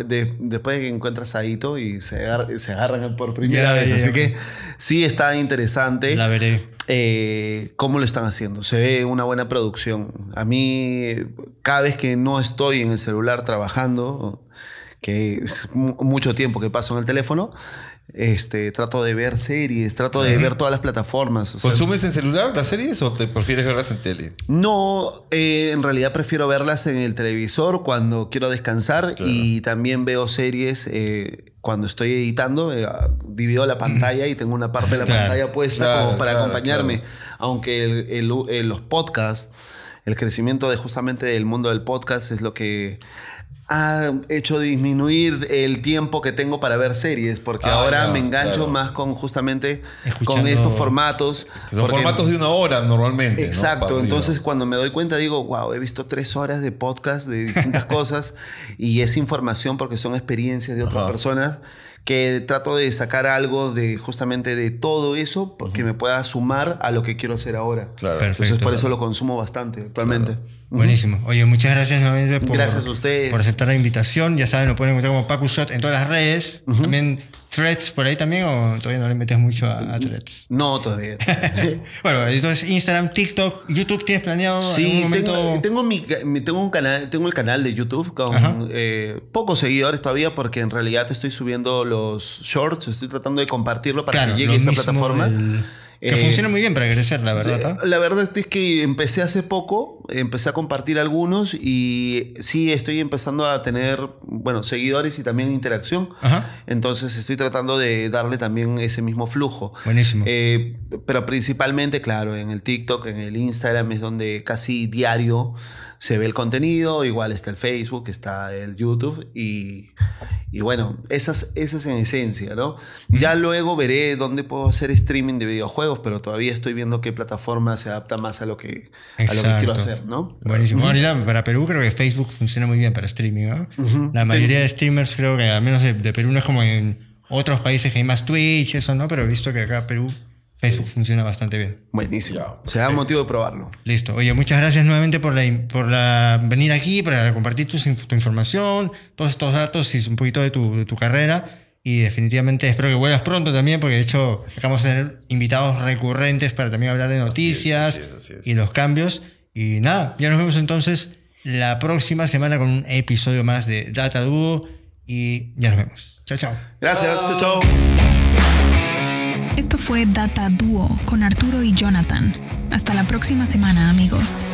de- después de que encuentras a Ito y se, se agarran por primera vez. Así que sí está interesante. La veré. eh, cómo lo están haciendo. Se ve una buena producción. A mí, cada vez que no estoy en el celular trabajando, que es mu- mucho tiempo que paso en el teléfono, este, trato de ver series, trato de ver todas las plataformas. o sea, ¿Consumes en celular las series o te prefieres verlas en tele? no, eh, en realidad prefiero verlas en el televisor cuando quiero descansar y también veo series eh, cuando estoy editando. eh, divido la pantalla y tengo una parte de la Claro. pantalla puesta Claro, como para claro, acompañarme. claro. Aunque el- el- el- los podcasts, el crecimiento de justamente del mundo del podcast es lo que ha hecho disminuir el tiempo que tengo para ver series, porque Ah, ahora ya, me engancho claro. más con justamente con estos formatos. Son porque- formatos de una hora normalmente. ¿no? Exacto, entonces cuando me doy cuenta digo, wow, he visto tres horas de podcast de distintas cosas y es información porque son experiencias de otras Ajá. personas que trato de sacar algo de justamente de todo eso porque me pueda sumar a lo que quiero hacer ahora. Claro. Perfecto. Entonces por eso lo consumo bastante actualmente. Buenísimo. Oye, muchas gracias nuevamente por, Gracias a ustedes. por aceptar la invitación. Ya saben, lo pueden encontrar como Pacu Shot en todas las redes. También Threads por ahí también o todavía no le metes mucho a, a Threads. No, todavía. bueno, entonces Instagram, TikTok, YouTube, ¿tienes planeado Sí, algún momento? tengo, tengo, mi, tengo un canal, tengo el canal de YouTube con eh, pocos seguidores todavía porque en realidad estoy subiendo los shorts, estoy tratando de compartirlo para Claro, que llegue a esa mismo, plataforma. el- que Eh, funciona muy bien para crecer, la verdad. La verdad es que empecé hace poco, empecé a compartir algunos y sí estoy empezando a tener, bueno, seguidores y también interacción. Ajá. Entonces estoy tratando de darle también ese mismo flujo. Buenísimo. Eh, pero principalmente, claro, en el TikTok, en el Instagram es donde casi diario se ve el contenido. Igual está el Facebook, está el YouTube y, y bueno, esas, esas en esencia, ¿no? Ya luego veré dónde puedo hacer streaming de videojuegos, pero todavía estoy viendo qué plataforma se adapta más a lo que, a lo que quiero hacer, ¿no? Buenísimo. Ahorita para Perú creo que Facebook funciona muy bien para streaming. ¿no? La mayoría de streamers creo que al menos de, de Perú no es como en otros países que hay más Twitch, eso, ¿no? Pero he visto que acá Perú Facebook funciona bastante bien. Buenísimo. Se da motivo de probarlo. Listo. Oye, muchas gracias nuevamente por, la, por la, venir aquí, para compartir tu, tu información, todos estos datos y un poquito de tu, de tu carrera. Y definitivamente espero que vuelvas pronto también, porque de hecho acabamos de tener invitados recurrentes para también hablar de noticias así es, así es. y los cambios. Y nada, ya nos vemos entonces la próxima semana con un episodio más de Data Duo. Y ya nos vemos. Chao, chao. Gracias. Chao, chao. Esto fue Data Duo con Arturo y Jonathan. Hasta la próxima semana, amigos.